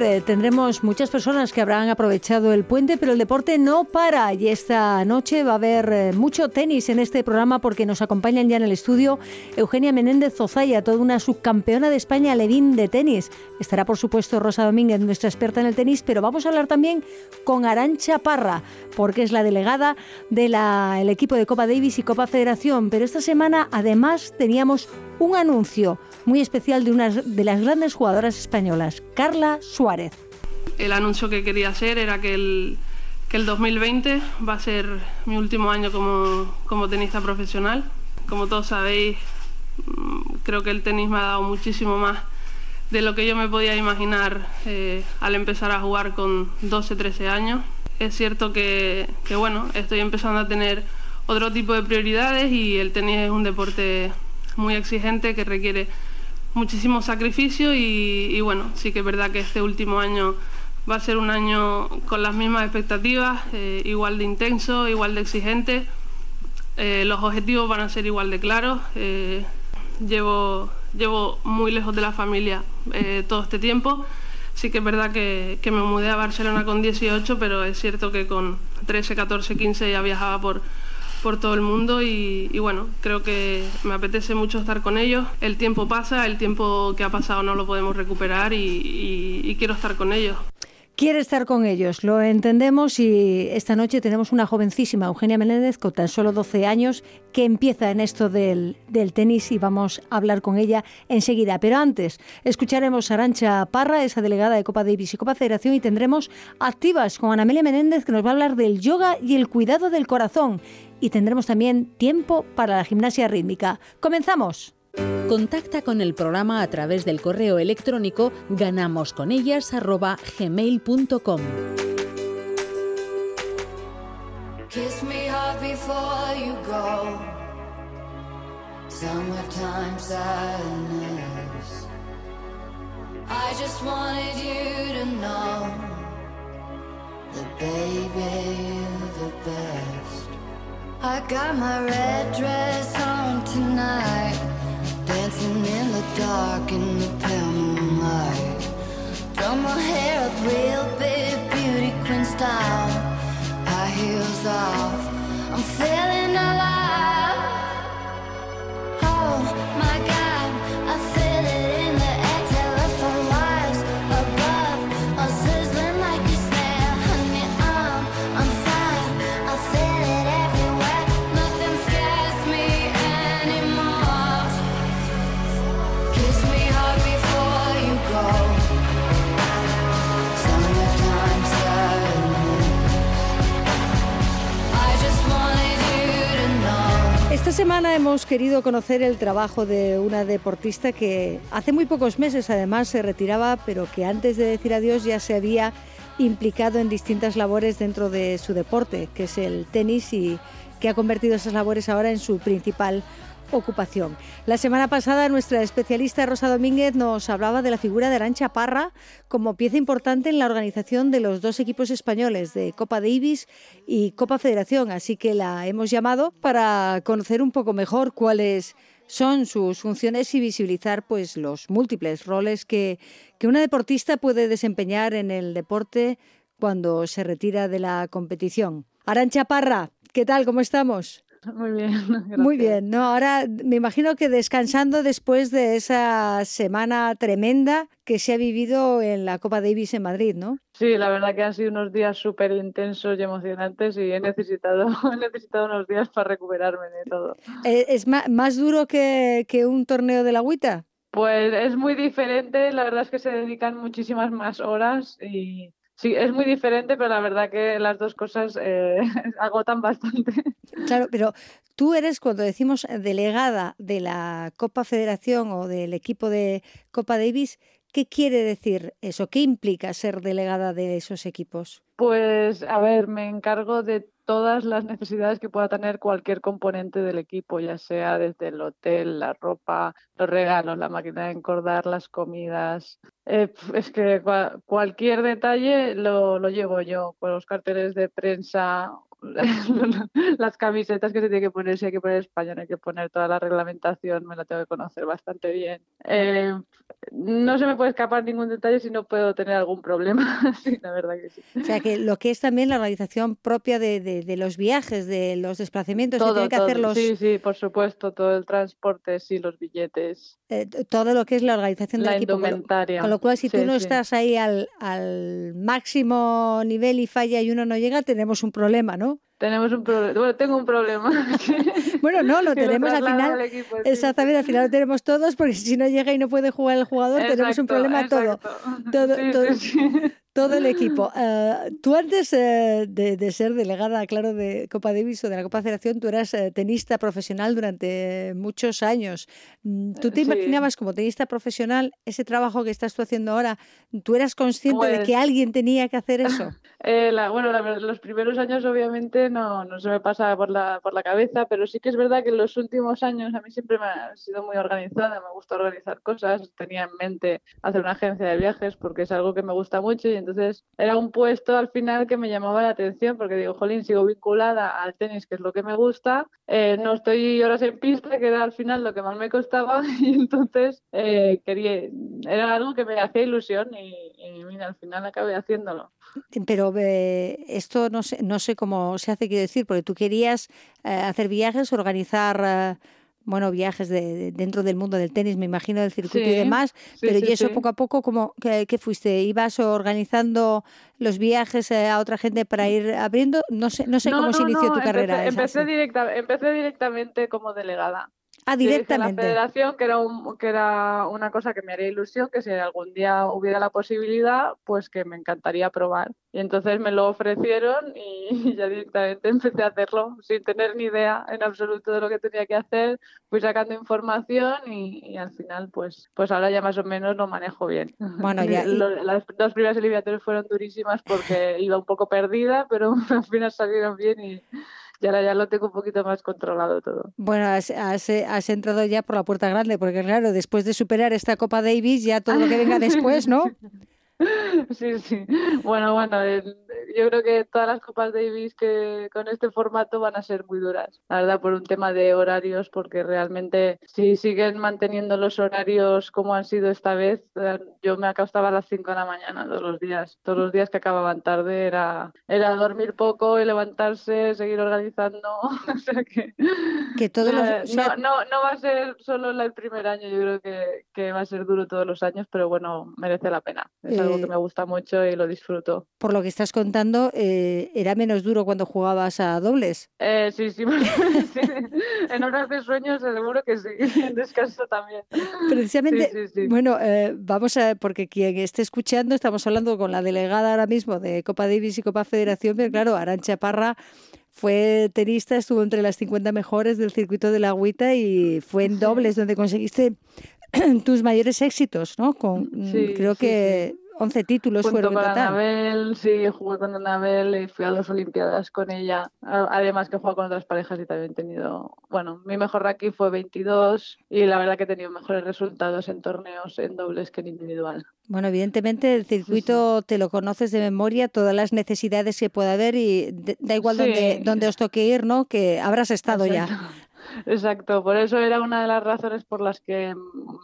8 de diciembre tendremos muchas personas que habrán aprovechado el puente, pero el deporte no para y esta noche va a haber eh, mucho tenis en este programa porque nos acompañan ya en el estudio Eugenia Menéndez Zozaya, toda una subcampeona de España Levín de tenis. Estará por supuesto Rosa Domínguez, nuestra experta en el tenis, pero vamos a hablar también con Arancha Parra, porque es la delegada del equipo de Copa Davis y Copa Federación. Pero esta semana además teníamos un anuncio muy especial de una de las grandes jugadoras españolas, Carla Suárez. El anuncio que quería hacer era que el, que el 2020 va a ser mi último año como, como tenista profesional. Como todos sabéis, mm, creo que el tenis me ha dado muchísimo más de lo que yo me podía imaginar eh, al empezar a jugar con 12, 13 años. Es cierto que, que, bueno, estoy empezando a tener otro tipo de prioridades y el tenis es un deporte muy exigente que requiere muchísimo sacrificio y, bueno, sí que es verdad que este último año va a ser un año con las mismas expectativas, eh, igual de intenso, igual de exigente. Eh, los objetivos van a ser igual de claros. Eh, llevo, llevo muy lejos de la familia todo este tiempo. Sí que es verdad que, que me mudé a Barcelona con 18, pero es cierto que con 13, 14, 15 ya viajaba por, por todo el mundo y, bueno, creo que me apetece mucho estar con ellos. El tiempo pasa, el tiempo que ha pasado no lo podemos recuperar y quiero estar con ellos quiere estar con ellos, lo entendemos y esta noche tenemos una jovencísima, Eugenia Menéndez, con tan solo 12 años, que empieza en esto del, tenis y vamos a hablar con ella enseguida. Pero antes, escucharemos a Arancha Parra, esa delegada de Copa Davis y Copa Federación, y tendremos activas con Anamelia Menéndez, que nos va a hablar del yoga y el cuidado del corazón. Y tendremos también tiempo para la gimnasia rítmica. ¡Comenzamos! Contacta con el programa a través del correo electrónico ganamosconellas@gmail.com. Kiss me hard before you go. Summertime sadness. I just wanted you to know that baby the best. I got my red dress on tonight. Dancing in the dark in the pale moonlight. Done my hair up real big, beauty queen style. High heels off, I'm feeling Esta semana hemos querido conocer el trabajo de una deportista que hace muy pocos meses además se retiraba, pero que antes de decir adiós ya se había implicado en distintas labores dentro de su deporte, que es el tenis y que ha convertido esas labores ahora en su principal ocupación. La semana pasada nuestra especialista Rosa Domínguez nos hablaba de la figura de Arancha Parra como pieza importante en la organización de los dos equipos españoles de Copa Davis y Copa Federación, así que la hemos llamado para conocer un poco mejor cuáles son sus funciones y visibilizar pues los múltiples roles que, que una deportista puede desempeñar en el deporte cuando se retira de la competición. Arancha Parra, ¿qué tal? ¿Cómo estamos? Muy bien. Muy bien. No, ahora me imagino que descansando después de esa semana tremenda que se ha vivido en la Copa Davis en Madrid, ¿no? Sí, la verdad que han sido unos días súper intensos y emocionantes y he necesitado, he necesitado unos días para recuperarme de todo. Eh, ¿Es más, duro que, que un torneo de la agüita? Pues es muy diferente, la verdad es que se dedican muchísimas más horas y Sí, es muy diferente, pero la verdad que las dos cosas eh, agotan bastante. Claro, pero tú eres, cuando decimos delegada de la Copa Federación o del equipo de Copa Davis, ¿qué quiere decir eso? ¿Qué implica ser delegada de esos equipos? Pues, a ver, me encargo de todas las necesidades que pueda tener cualquier componente del equipo, ya sea desde el hotel, la ropa, los regalos, la máquina de encordar, las comidas. Eh, es que cualquier detalle lo, lo llevo yo, con los carteles de prensa las camisetas que se tiene que poner, si hay que poner español, hay que poner toda la reglamentación, me la tengo que conocer bastante bien. Eh, no se me puede escapar ningún detalle si no puedo tener algún problema, sí, la verdad que sí. O sea, que lo que es también la organización propia de, de, los viajes, de los desplazamientos, todo, que tiene que hacer los... Sí, sí, por supuesto, todo el transporte, sí, los billetes. Eh, todo lo que es la organización del la equipo. Indumentaria. Con lo cual, si tú no estás ahí al, al máximo nivel y falla y uno no llega, tenemos un problema, ¿no? Tenemos un problema. Bueno, tengo un problema. bueno, no, lo tenemos al final. exactamente, al final lo tenemos todos, porque si no llega y no puede jugar el jugador, tenemos un problema todo. Todo, todo, todo el equipo. Uh, tú antes uh, de, de, ser delegada, claro, de Copa Davis o de la Copa Federación, tú eras uh, tenista profesional durante muchos años. Mm, ¿Tú te sí. imaginabas como tenista profesional ese trabajo que estás tú haciendo ahora? ¿Tú eras consciente pues, de que pues alguien tenía que hacer eso? Eh, la, bueno, la, los primeros años obviamente no, no se me pasaba por la, por la cabeza, pero sí que es verdad que en los últimos años a mí siempre me ha sido muy organizada, me gusta organizar cosas, tenía en mente hacer una agencia de viajes porque es algo que me gusta mucho y entonces era un puesto al final que me llamaba la atención porque digo, jolín, sigo vinculada al tenis, que es lo que me gusta, eh, no estoy horas en pista, que era al final lo que más me costaba y entonces eh, quería, era algo que me hacía ilusión y, y mira, al final acabé haciéndolo. Pero eh, esto no sé, no sé cómo se hace, quiero decir, porque tú querías hacer viajes, organizar... Eh, bueno, viajes de, de, dentro del mundo del tenis, me imagino, del circuito sí, y demás, sí, pero sí, y eso poco a poco, ¿cómo, qué, qué, fuiste? ¿Ibas organizando los viajes a otra gente para ir abriendo? No sé, no sé no, cómo no, se inició no, tu carrera. Empecé, directa, empecé directamente como delegada. Ah, directamente. la federación, que era, un, que era una cosa que me haría ilusión, que si algún día hubiera la posibilidad, pues que me encantaría probar. Y entonces me lo ofrecieron y ya directamente empecé a hacerlo sin tener ni idea en absoluto de lo que tenía que hacer. Fui sacando información y, y al final, pues, pues ahora ya más o menos lo manejo bien. Bueno, ya, y... Las dos primeras eliminatorias fueron durísimas porque iba un poco perdida, pero al final salieron bien y y ahora ya lo tengo un poquito más controlado todo. Bueno, has, has, has, entrado ya por la puerta grande, porque claro, después de superar esta Copa Davis, ya todo lo que venga después, ¿no? Sí, sí. Bueno, bueno, el, yo creo que todas las Copas Davis que con este formato van a ser muy duras, la verdad, por un tema de horarios, porque realmente si siguen manteniendo los horarios como han sido esta vez, eh, yo me acostaba a las 5 de la mañana todos los días. Todos los días que acababan tarde era, era dormir poco y levantarse, seguir organizando. o sea que, que todos los, eh, no, no, no va a ser solo el primer año, yo creo que, que va a ser duro todos los años, pero bueno, merece la pena. Es algo que me gusta mucho y lo disfruto. Por lo que estás contando, eh, ¿era menos duro cuando jugabas a dobles? Eh, sí, sí, sí, En horas de sueño seguro que sí. En descanso también. Precisamente, sí, sí, bueno, eh, vamos a, porque quien esté escuchando, estamos hablando con la delegada ahora mismo de Copa Davis y Copa Federación, pero claro, Arancha Parra fue tenista, estuvo entre las 50 mejores del circuito de la agüita y fue en dobles donde conseguiste tus mayores éxitos, ¿no? Con, creo que. 11 títulos Junto fueron con total. Anabel, sí, jugué con Anabel y fui a dos Olimpiadas con ella. Además que he jugado con otras parejas y también he tenido, bueno, mi mejor ranking fue 22 y la verdad que he tenido mejores resultados en torneos en dobles que en individual. Bueno, evidentemente el circuito sí, sí. te lo conoces de memoria, todas las necesidades que pueda haber y da igual sí. dónde, dónde os toque ir, ¿no? Que habrás estado Exacto. ya. Exacto, por eso era una de las razones por las que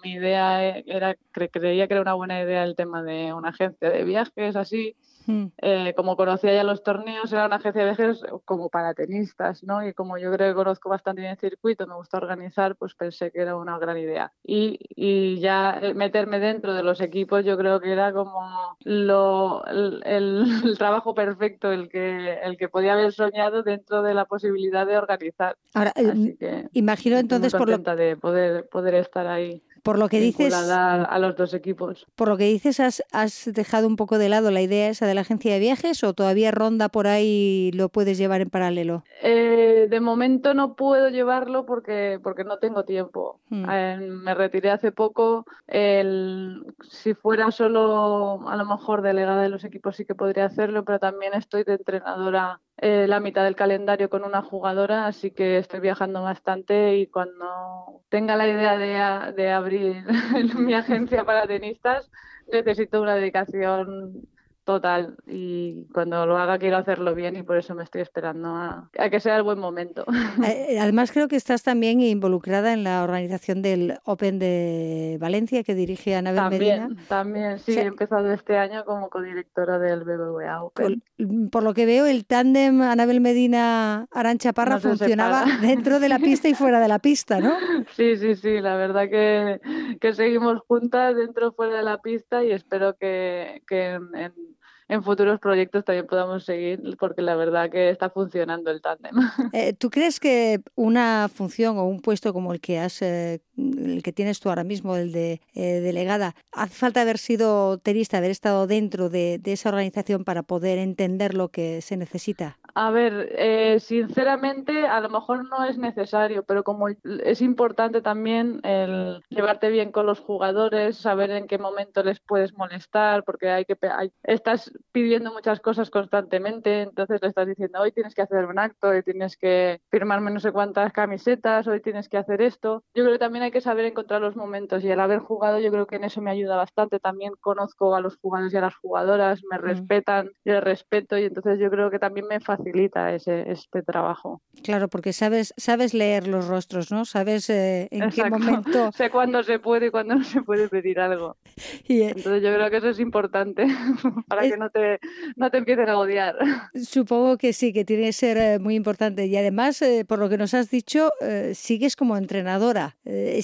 mi idea era, cre creía que era una buena idea el tema de una agencia de viajes, así. Mm. Eh, como conocía ya los torneos, era una agencia de viajes como para tenistas, ¿no? Y como yo creo que conozco bastante bien el circuito, me gusta organizar, pues pensé que era una gran idea. Y, y ya meterme dentro de los equipos, yo creo que era como lo, el, el, el, trabajo perfecto, el que, el que podía haber soñado dentro de la posibilidad de organizar. Ahora, Así que imagino entonces muy por lo de poder, poder estar ahí. Por lo que dices, a los dos equipos. Por lo que dices, has, has, dejado un poco de lado la idea esa de la agencia de viajes o todavía ronda por ahí y lo puedes llevar en paralelo. Eh, de momento no puedo llevarlo porque porque no tengo tiempo. Hmm. Eh, me retiré hace poco. El, si fuera solo a lo mejor delegada de los equipos sí que podría hacerlo, pero también estoy de entrenadora eh, la mitad del calendario con una jugadora, así que estoy viajando bastante y cuando tenga la idea de, de abrir mi agencia para tenistas, necesito una dedicación total y cuando lo haga quiero hacerlo bien y por eso me estoy esperando a, que sea el buen momento. Eh, además creo que estás también involucrada en la organización del Open de Valencia que dirige Anabel también, Medina. También, sí, he empezado este año como codirectora del BBVA Open. Por, lo que veo el tándem Anabel Medina Arancha Parra funcionaba dentro de la pista y fuera de la pista, ¿no? Sí, sí, sí, la verdad que, que seguimos juntas dentro y fuera de la pista y espero que, que en en futuros proyectos también podamos seguir, porque la verdad que está funcionando el tándem. Eh, ¿Tú crees que una función o un puesto como el que has, eh, el que tienes tú ahora mismo, el de eh, delegada, hace falta haber sido tenista, haber estado dentro de, de, esa organización para poder entender lo que se necesita? A ver, sinceramente, a lo mejor no es necesario, pero como es importante también el llevarte bien con los jugadores, saber en qué momento les puedes molestar, porque hay que hay, estás pidiendo muchas cosas constantemente, entonces le estás diciendo, hoy tienes que hacer un acto, hoy tienes que firmarme no sé cuántas camisetas, hoy tienes que hacer esto. Yo creo que también hay que saber encontrar los momentos y al haber jugado yo creo que en eso me ayuda bastante. También conozco a los jugadores y a las jugadoras, me mm. respetan, y el respeto y entonces yo creo que también me facilita ese, este trabajo. Claro, porque sabes, sabes leer los rostros, ¿no? Sabes eh, en qué momento... sé cuándo se puede y cuándo no se puede pedir algo. Y, eh, entonces yo creo que eso es importante para que no no te, no te empiecen a odiar. Supongo que sí, que tiene que ser eh, muy importante. Y además, eh, por lo que nos has dicho, eh, sigues como entrenadora.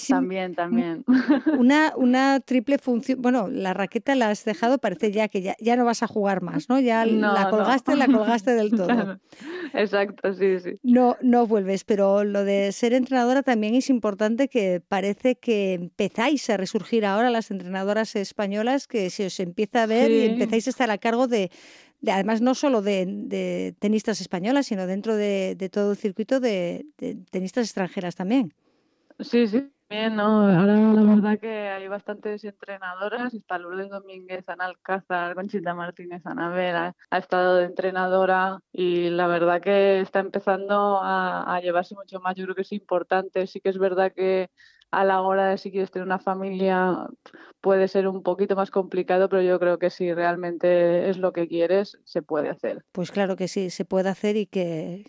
también, también. Una, una triple función. Bueno, la raqueta la has dejado, parece ya que ya, ya no vas a jugar más, ¿no? Ya la colgaste, la colgaste del todo. Exacto, sí, sí. No, no vuelves, pero lo de ser entrenadora también es importante que parece que empezáis a resurgir ahora las entrenadoras españolas, que se os empieza a ver y empezáis a estar a cargo de, además no solo de, tenistas españolas, sino dentro de, todo el circuito de, tenistas extranjeras también. Sí, sí. Bien, ¿no? ahora la verdad que hay bastantes entrenadoras, está Lourdes Domínguez, Ana Alcázar, Conchita Martínez, Anabel, ha, ha, estado de entrenadora y la verdad que está empezando a, a llevarse mucho más, yo creo que es importante, sí que es verdad que a la hora de si quieres tener una familia puede ser un poquito más complicado, pero yo creo que si realmente es lo que quieres, se puede hacer. Pues claro que sí, se puede hacer y que,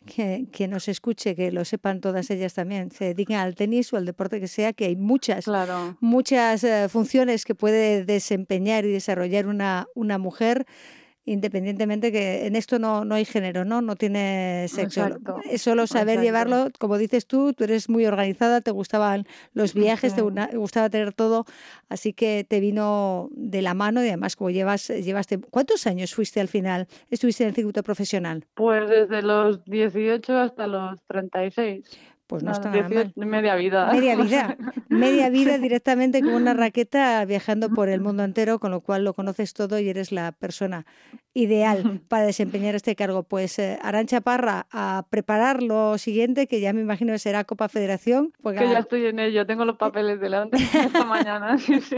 que, nos escuche, que lo sepan todas ellas también, se dediquen al tenis o al deporte que sea, que hay muchas, muchas eh, funciones que puede desempeñar y desarrollar una, una mujer independientemente que en esto no, no hay género, ¿no? No tiene sexo. Es solo saber llevarlo, como dices tú, tú eres muy organizada, te gustaban los viajes, te gustaba tener todo, así que te vino de la mano y además como llevas, llevaste, ¿cuántos años fuiste al final? ¿Estuviste en el circuito profesional? Pues desde los 18 hasta los 36. Pues no, está nada mal. Media vida. Media vida. Media vida directamente con una raqueta viajando por el mundo entero, con lo cual lo conoces todo y eres la persona ideal para desempeñar este cargo. Pues eh, Arancha Parra, a preparar lo siguiente, que ya me imagino que será Copa Federación. Pues que ya estoy en ello, tengo los papeles delante esta mañana. Sí, sí.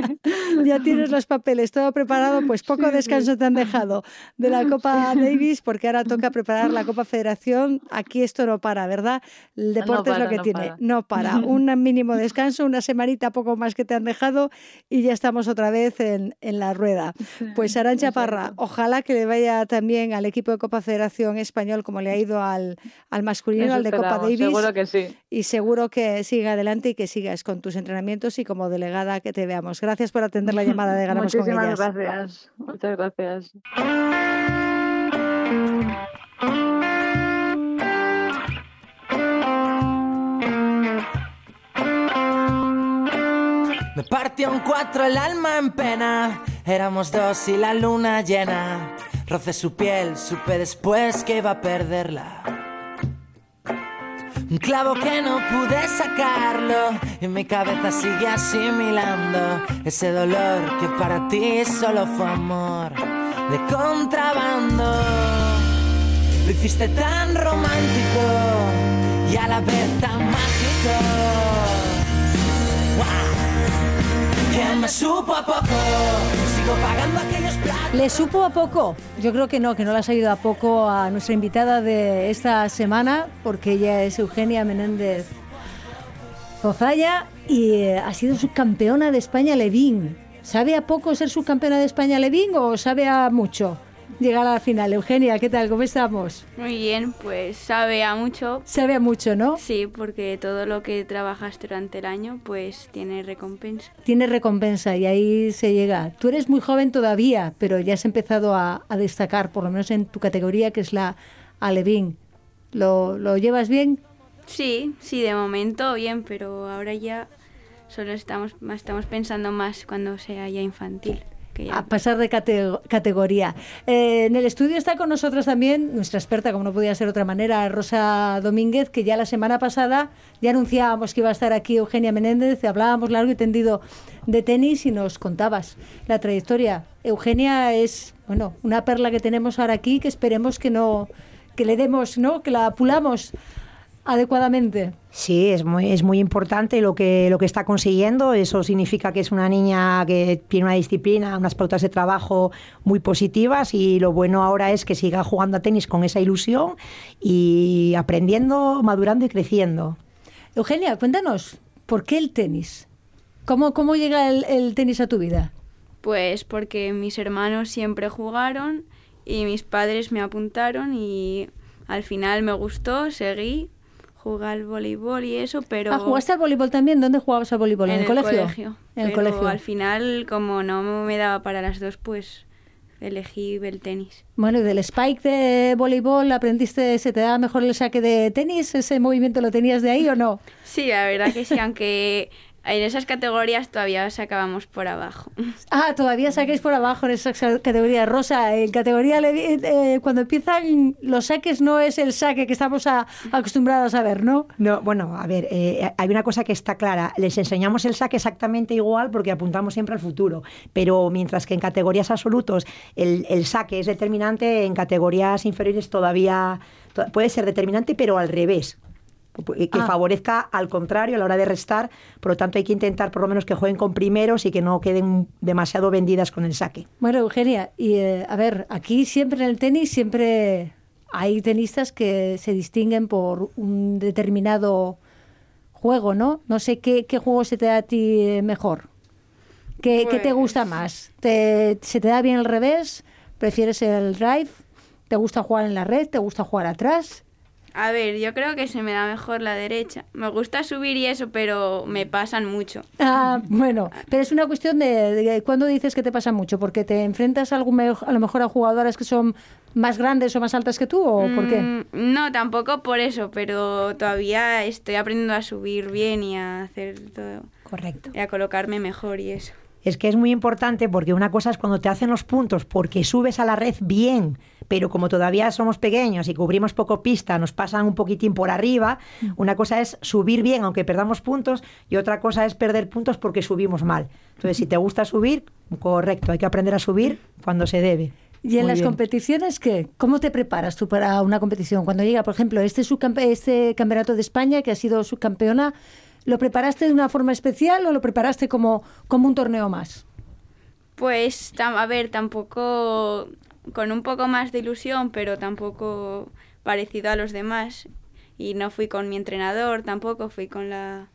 Ya tienes los papeles, todo preparado, pues poco descanso te han dejado de la Copa Davis, porque ahora toca preparar la Copa Federación. Aquí esto no para, ¿verdad? El deporte es lo que tiene, no para. Un mínimo descanso, una semanita poco más que te han dejado y ya estamos otra vez en, en la rueda. Pues Arancha Parra, ojalá que le vaya también al equipo de Copa Federación Español como le ha ido al, al masculino, al de Copa Davis. Seguro que sí. Y seguro que siga adelante y que sigas con tus entrenamientos y como delegada que te veamos. Gracias por atender la llamada de Ganamos Muchísimas con gracias. Muchas gracias. Me partió un cuatro el alma en pena. Éramos dos y la luna llena. Rocé su piel, supe después que iba a perderla. Un clavo que no pude sacarlo y mi cabeza sigue asimilando ese dolor que para ti solo fue amor de contrabando. Lo hiciste tan romántico y a la vez tan mágico ¿Le supo a poco? Yo creo que no, que no le ha salido a poco a nuestra invitada de esta semana, porque ella es Eugenia Menéndez Zozaya y eh, ha sido subcampeona de España Levín. ¿Sabe a poco ser subcampeona de España Levín o sabe a mucho? Llegar a la final. Eugenia, ¿qué tal? ¿Cómo estamos? Muy bien, pues sabe a mucho. Sabe a mucho, ¿no? Sí, porque todo lo que trabajas durante el año, pues tiene recompensa. Tiene recompensa y ahí se llega. Tú eres muy joven todavía, pero ya has empezado a, destacar, por lo menos en tu categoría, que es la Alevín. ¿Lo, ¿Lo llevas bien? Sí, sí, de momento bien, pero ahora ya solo estamos, estamos pensando más cuando sea ya infantil a pasar de categoría. Eh, en el estudio está con nosotros también nuestra experta, como no podía ser de otra manera, Rosa Domínguez, que ya la semana pasada ya anunciábamos que iba a estar aquí Eugenia Menéndez, hablábamos largo y tendido de tenis y nos contabas la trayectoria. Eugenia es, bueno, una perla que tenemos ahora aquí que esperemos que no que le demos, ¿no? Que la pulamos adecuadamente. Sí, es muy, es muy importante lo que, lo que está consiguiendo. Eso significa que es una niña que tiene una disciplina, unas pautas de trabajo muy positivas y lo bueno ahora es que siga jugando a tenis con esa ilusión y aprendiendo, madurando y creciendo. Eugenia, cuéntanos, ¿por qué el tenis? ¿Cómo, cómo llega el, el tenis a tu vida? Pues porque mis hermanos siempre jugaron y mis padres me apuntaron y al final me gustó, seguí jugar al voleibol y eso, pero... Ah, ¿jugaste al voleibol también? ¿Dónde jugabas al voleibol? ¿En, el, colegio? En el colegio. al final, como no me daba para las dos, pues elegí el tenis. Bueno, ¿y del spike de voleibol aprendiste, se te daba mejor el saque de tenis? ¿Ese movimiento lo tenías de ahí o no? Sí, la verdad que sí, aunque en esas categorías todavía sacábamos por abajo. Ah, todavía saquéis por abajo en esas categorías. Rosa, en categoría eh, cuando empiezan los saques no es el saque que estamos acostumbrados a ver, ¿no? No, bueno, a ver, eh, hay una cosa que está clara. Les enseñamos el saque exactamente igual porque apuntamos siempre al futuro. Pero mientras que en categorías absolutos el, el saque es determinante, en categorías inferiores todavía puede ser determinante, pero al revés que ah. favorezca al contrario a la hora de restar. Por lo tanto, hay que intentar por lo menos que jueguen con primeros y que no queden demasiado vendidas con el saque. Bueno, Eugenia, y eh, a ver, aquí siempre en el tenis siempre hay tenistas que se distinguen por un determinado juego, ¿no? No sé qué, juego se te da a ti mejor. ¿Qué, te gusta pues más? ¿Te, ¿Se te da bien el revés? ¿Prefieres el drive? ¿Te gusta jugar en la red? ¿Te gusta jugar atrás? A ver, yo creo que se me da mejor la derecha. Me gusta subir y eso, pero me pasan mucho. Ah, bueno, pero es una cuestión de, cuándo dices que te pasa mucho, porque te enfrentas a, algún, a lo mejor a jugadoras que son más grandes o más altas que tú, o por qué? Mm, no, tampoco por eso, pero todavía estoy aprendiendo a subir bien y a hacer todo. Correcto. Y a colocarme mejor y eso es que es muy importante porque una cosa es cuando te hacen los puntos porque subes a la red bien, pero como todavía somos pequeños y cubrimos poco pista, nos pasan un poquitín por arriba, mm. una cosa es subir bien aunque perdamos puntos y otra cosa es perder puntos porque subimos mal. Entonces, si te gusta subir, correcto, hay que aprender a subir cuando se debe. ¿Y en las competiciones qué? ¿Cómo te preparas tú para una competición? Cuando llega, por ejemplo, este, este campeonato de España, que ha sido subcampeona, ¿Lo preparaste de una forma especial o lo preparaste como, como un torneo más? Pues, a ver, tampoco con un poco más de ilusión, pero tampoco parecido a los demás. Y no fui con mi entrenador, tampoco fui con la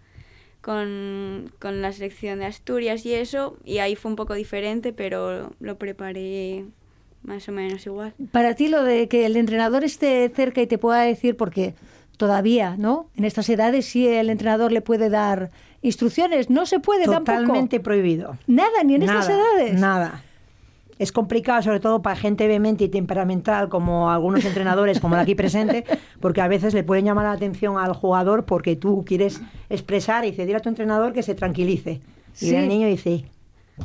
con, con la selección de Asturias y eso, y ahí fue un poco diferente, pero lo preparé más o menos igual. Para ti lo de que el entrenador esté cerca y te pueda decir, porque todavía, ¿no? En estas edades sí el entrenador le puede dar instrucciones, no se puede Totalmente prohibido. Nada, ni en estas edades. Nada. Es complicado, sobre todo para gente vehemente y temperamental, como algunos entrenadores, como el aquí presente, porque a veces le pueden llamar la atención al jugador porque tú quieres expresar y decir a tu entrenador que se tranquilice. Y el niño dice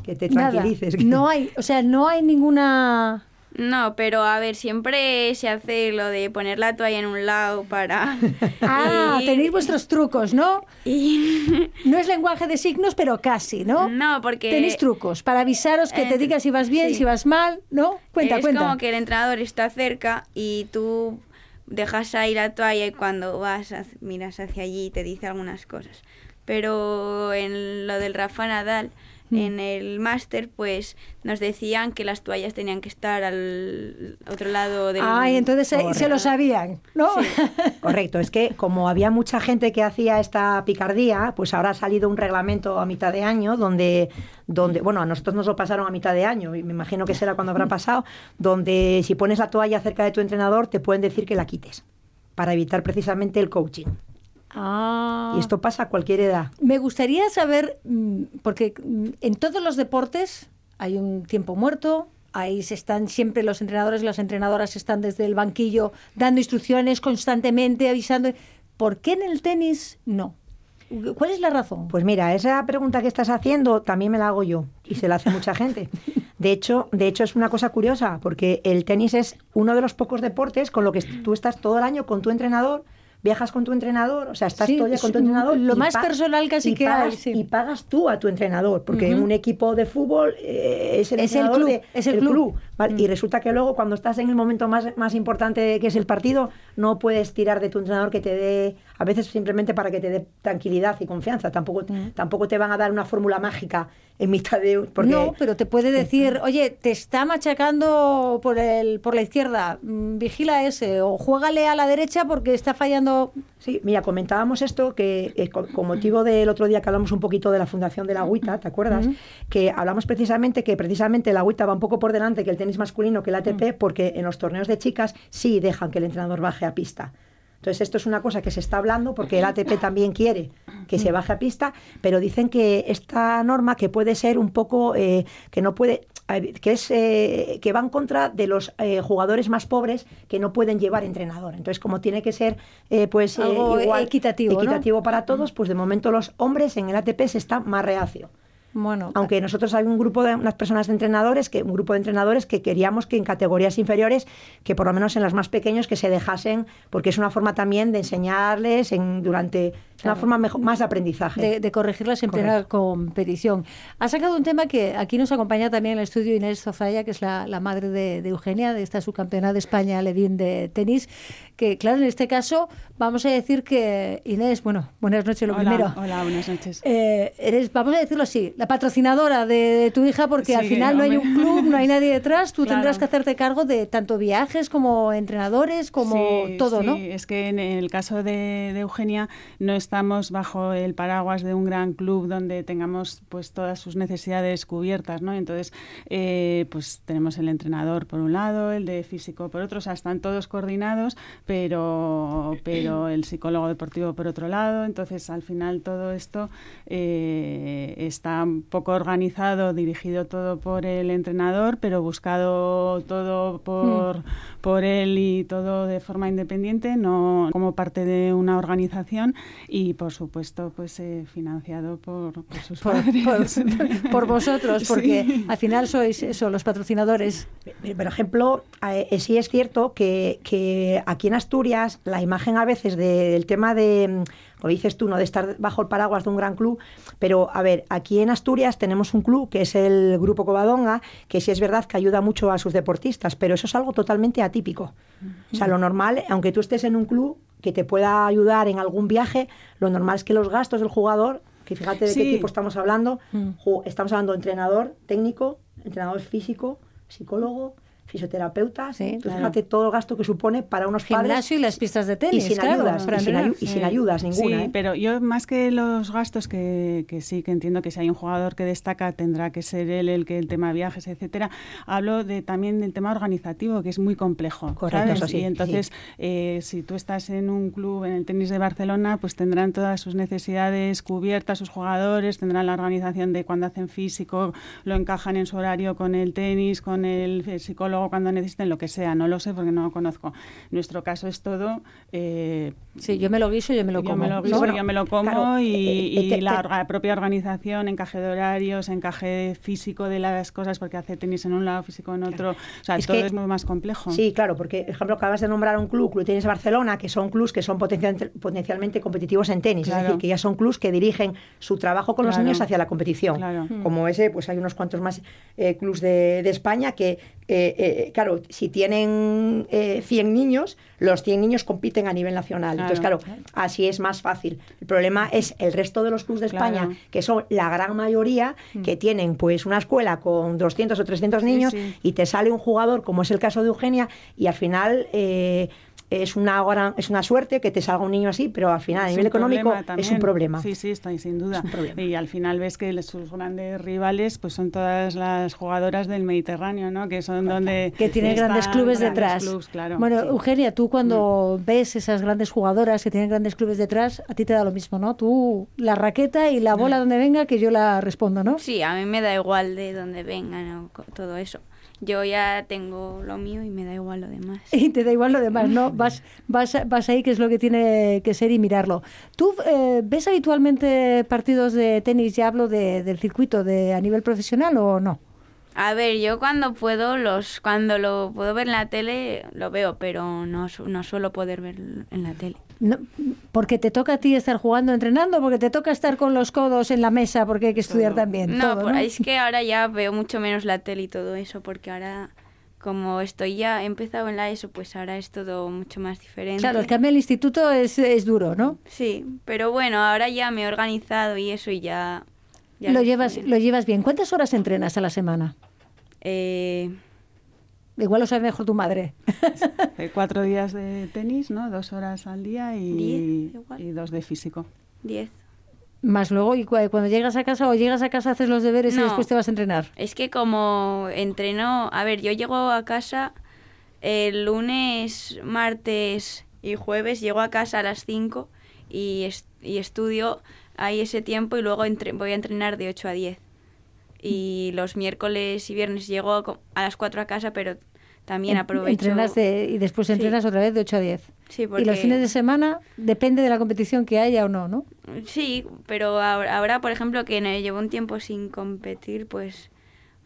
que te tranquilices. No hay, o sea, no hay ninguna no, pero a ver, siempre se hace lo de poner la toalla en un lado para... ah, tenéis vuestros trucos, ¿no? No es lenguaje de signos, pero casi, ¿no? No, porque... Tenéis trucos para avisaros que te diga si vas bien, si vas mal, ¿no? Cuenta, cuenta. Es como que el entrenador está cerca y tú dejas ahí la toalla y cuando vas miras hacia allí y te dice algunas cosas. Pero en lo del Rafa Nadal en el máster, pues nos decían que las toallas tenían que estar al otro lado del... Ay, entonces se, se lo sabían, ¿no? Correcto, es que como había mucha gente que hacía esta picardía, pues ahora ha salido un reglamento a mitad de año donde, donde, bueno, a nosotros nos lo pasaron a mitad de año y me imagino que será cuando habrá pasado, donde si pones la toalla cerca de tu entrenador te pueden decir que la quites para evitar precisamente el coaching. Ah. Y esto pasa a cualquier edad. Me gustaría saber, mm, porque mm, en todos los deportes hay un tiempo muerto, ahí se están siempre los entrenadores y las entrenadoras están desde el banquillo dando instrucciones constantemente, avisando. ¿Por qué en el tenis no? ¿Cuál es la razón? Pues mira, esa pregunta que estás haciendo también me la hago yo y se la hace mucha gente. De hecho, de hecho es una cosa curiosa porque el tenis es uno de los pocos deportes con lo que tú estás todo el año con tu entrenador, viajas con tu entrenador, o sea, estás Sí, todo el con tu entrenador. lo más personal casi y que hay, pagas, sí. Y pagas tú a tu entrenador, porque en un equipo de fútbol eh, es el Es el entrenador club, de- es el club. ¿vale? Mm. Y resulta que luego cuando estás en el momento más, más importante que es el partido, no puedes tirar de tu entrenador que te dé, a veces simplemente para que te dé tranquilidad y confianza. Tampoco, tampoco te van a dar una fórmula mágica en mitad de... Porque, No, pero te puede decir, oye, te está machacando por el por la izquierda, mm, vigila ese, o juégale a la derecha porque está fallando. Sí, mira, comentábamos esto que eh, con, con motivo del otro día que hablamos un poquito de la fundación de la agüita, ¿te acuerdas? Que hablamos precisamente que precisamente la agüita va un poco por delante que el tenis masculino, que el ATP, porque en los torneos de chicas sí dejan que el entrenador baje a pista. Entonces esto es una cosa que se está hablando porque el ATP también quiere que se baje a pista, pero dicen que esta norma que puede ser un poco eh, que no puede que es eh, que va en contra de los eh, jugadores más pobres que no pueden llevar entrenador. Entonces como tiene que ser eh, pues Algo igual equitativo, ¿no? equitativo para todos, pues de momento los hombres en el ATP se está más reacio. Bueno, Aunque nosotros hay un grupo de unas personas de entrenadores, que un grupo de entrenadores que queríamos que en categorías inferiores, que por lo menos en las más pequeños, que se dejasen, porque es una forma también de enseñarles en, durante, es una forma mejor, más de aprendizaje. de, de corregirlas en plena competición. Ha sacado un tema que aquí nos acompaña también en el estudio Inés Zozaya, que es la, la madre de, de Eugenia, de esta subcampeona de España, Levín de tenis, que claro, en este caso vamos a decir que Inés, bueno, buenas noches lo Hola, primero. hola, buenas noches. Eh, eres, vamos a decirlo así, la patrocinadora de, de tu hija, porque al Sí, final no hay un club, no hay nadie detrás, tú Claro. tendrás que hacerte cargo de tanto viajes como entrenadores, como Sí, todo, sí, ¿no? Es que en el caso de, de Eugenia no estamos bajo el paraguas de un gran club donde tengamos pues todas sus necesidades cubiertas, ¿no? Entonces, eh, pues tenemos el entrenador por un lado, el de físico por otro, o sea, están todos coordinados, pero, pero el psicólogo deportivo por otro lado. Entonces, al final todo esto eh, está un poco organizado, dirigido todo por el entrenador, pero buscado todo por, por él y todo de forma independiente, no como parte de una organización y, por supuesto, pues eh, financiado por, por sus Por, padres. por- por vosotros, porque Sí. al final sois eso, los patrocinadores. Por ejemplo, eh, eh, sí es cierto que, que aquí en Asturias la imagen a veces de- del tema de, mm, como dices tú, no de estar bajo el paraguas de un gran club, pero a ver, aquí en Asturias tenemos un club que es el Grupo Covadonga, que sí es verdad que ayuda mucho a sus deportistas, pero eso es algo totalmente atípico. O sea, lo normal, aunque tú estés en un club que te pueda ayudar en algún viaje, lo normal es que los gastos del jugador, que fíjate de qué equipo estamos hablando, ju- estamos hablando de entrenador técnico, entrenador físico, psicólogo, fisioterapeuta, Sí, tú claro. fíjate todo el gasto que supone para unos padres Gimnasio y las pistas de y tenis, sin claro, ayudas, para y sin, ayu- y sin ayudas ninguna. Sí, ¿eh? pero yo más que los gastos que, que sí que entiendo que si hay un jugador que destaca tendrá que ser él el que el tema viajes, etcétera. Hablo de también del tema organizativo que es muy complejo. Correcto, ¿sabes? eso sí, y entonces eh, si tú estás en un club en el tenis de Barcelona, pues tendrán todas sus necesidades cubiertas sus jugadores, tendrán la organización de cuando hacen físico, lo encajan en su horario con el tenis, con el eh, cuando necesiten lo que sea. No lo sé porque no lo conozco. Nuestro caso es todo. eh, Sí, yo me lo guiso, yo me lo yo como. me lo ¿no? guiso, Bueno, yo me lo como claro, y, eh, eh, y te- la propia organización, encaje de horarios, encaje físico de las cosas, porque hace tenis en un lado, físico en otro. O sea, Es todo que- es muy más complejo. Sí, claro, porque, por ejemplo, acabas de nombrar un club, Club Tenis Barcelona, que son clubs que son potencialmente, potencialmente competitivos en tenis. Es decir, que ya son clubs que dirigen su trabajo con los niños hacia la competición. Claro. Como ese, pues hay unos cuantos más eh, clubs de, de España que, eh, eh, claro, si tienen eh, 100 niños, los 100 niños compiten a nivel nacional. Entonces, claro, así es más fácil. El problema es el resto de los clubes de España, que son la gran mayoría, Mm. que tienen pues una escuela con 200 o 300 niños y te sale un jugador, como es el caso de Eugenia, y al final... eh, es una, gran- es una suerte que te salga un niño así, pero al final a nivel económico es un problema. Sí, sí, está sin duda. un problema. Y al final ves que sus grandes rivales pues son todas las jugadoras del Mediterráneo, ¿no? Que son donde que tiene están grandes clubes grandes detrás. clubs, claro. Bueno, Sí. Eugenia, tú cuando ves esas grandes jugadoras que tienen grandes clubes detrás, a ti te da lo mismo, ¿no? Tú la raqueta y la bola donde venga que yo la respondo, ¿no? Sí, a mí me da igual de dónde vengan o co- todo eso. Yo ya tengo lo mío y me da igual lo demás. Y te da igual lo demás, ¿no? Vas, vas, vas ahí, que es lo que tiene que ser, y mirarlo. ¿Tú eh, ves habitualmente partidos de tenis, ya hablo de, del circuito, de a nivel profesional o no? A ver, yo cuando puedo, los cuando lo puedo ver en la tele, lo veo, pero no, no suelo poder ver en la tele. No, porque te toca a ti estar jugando, entrenando, porque te toca estar con los codos en la mesa, porque hay que estudiar también. No, todo, por- ¿no? es que ahora ya veo mucho menos la tele y todo eso, porque ahora, como estoy ya, he empezado en la ESO, pues ahora es todo mucho más diferente. Claro, el cambio al instituto es, es duro, ¿no? Sí, pero bueno, ahora ya me he organizado y eso y ya... ya Lo llevas, bien. lo llevas bien. ¿Cuántas horas entrenas a la semana? Eh, Igual lo sabe mejor tu madre. Eh, cuatro días de tenis, ¿no? Dos horas al día y, Diez, y dos de físico. diez. Más luego, y cu- cuando llegas a casa o llegas a casa haces los deberes y después te vas a entrenar. Es que como entreno, a ver, yo llego a casa el lunes, martes y jueves, llego a casa a las 5 y, y estudio ahí ese tiempo y luego voy a entrenar de 8 a 10. Y los miércoles y viernes llego a las 4 a casa, pero también aprovecho... Entrenas de- y después Sí. entrenas otra vez de 8 a 10. Sí, Y los fines de semana depende de la competición que haya o no, ¿no? Sí, pero ahora, ahora, por ejemplo, que llevo un tiempo sin competir, pues...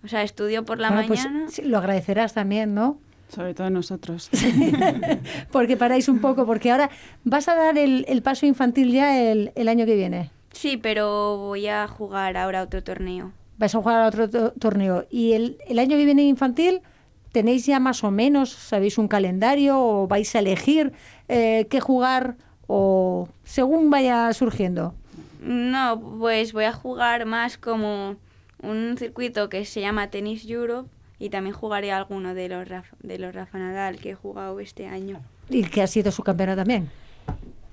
O sea, estudio por la Bueno, pues, mañana... sí, lo agradecerás también, ¿no? Sobre todo nosotros. Porque paráis un poco, porque ahora vas a dar el, el paso infantil ya el, el año que viene. Sí, pero voy a jugar ahora otro torneo. Vais a jugar a otro to- torneo. Y el, el año que viene infantil, ¿tenéis ya más o menos, sabéis un calendario o vais a elegir eh, qué jugar o según vaya surgiendo? No, pues voy a jugar más como un circuito que se llama Tennis Europe y también jugaré alguno de los Rafa, de los Rafa Nadal que he jugado este año. Y que ha sido su campeona también.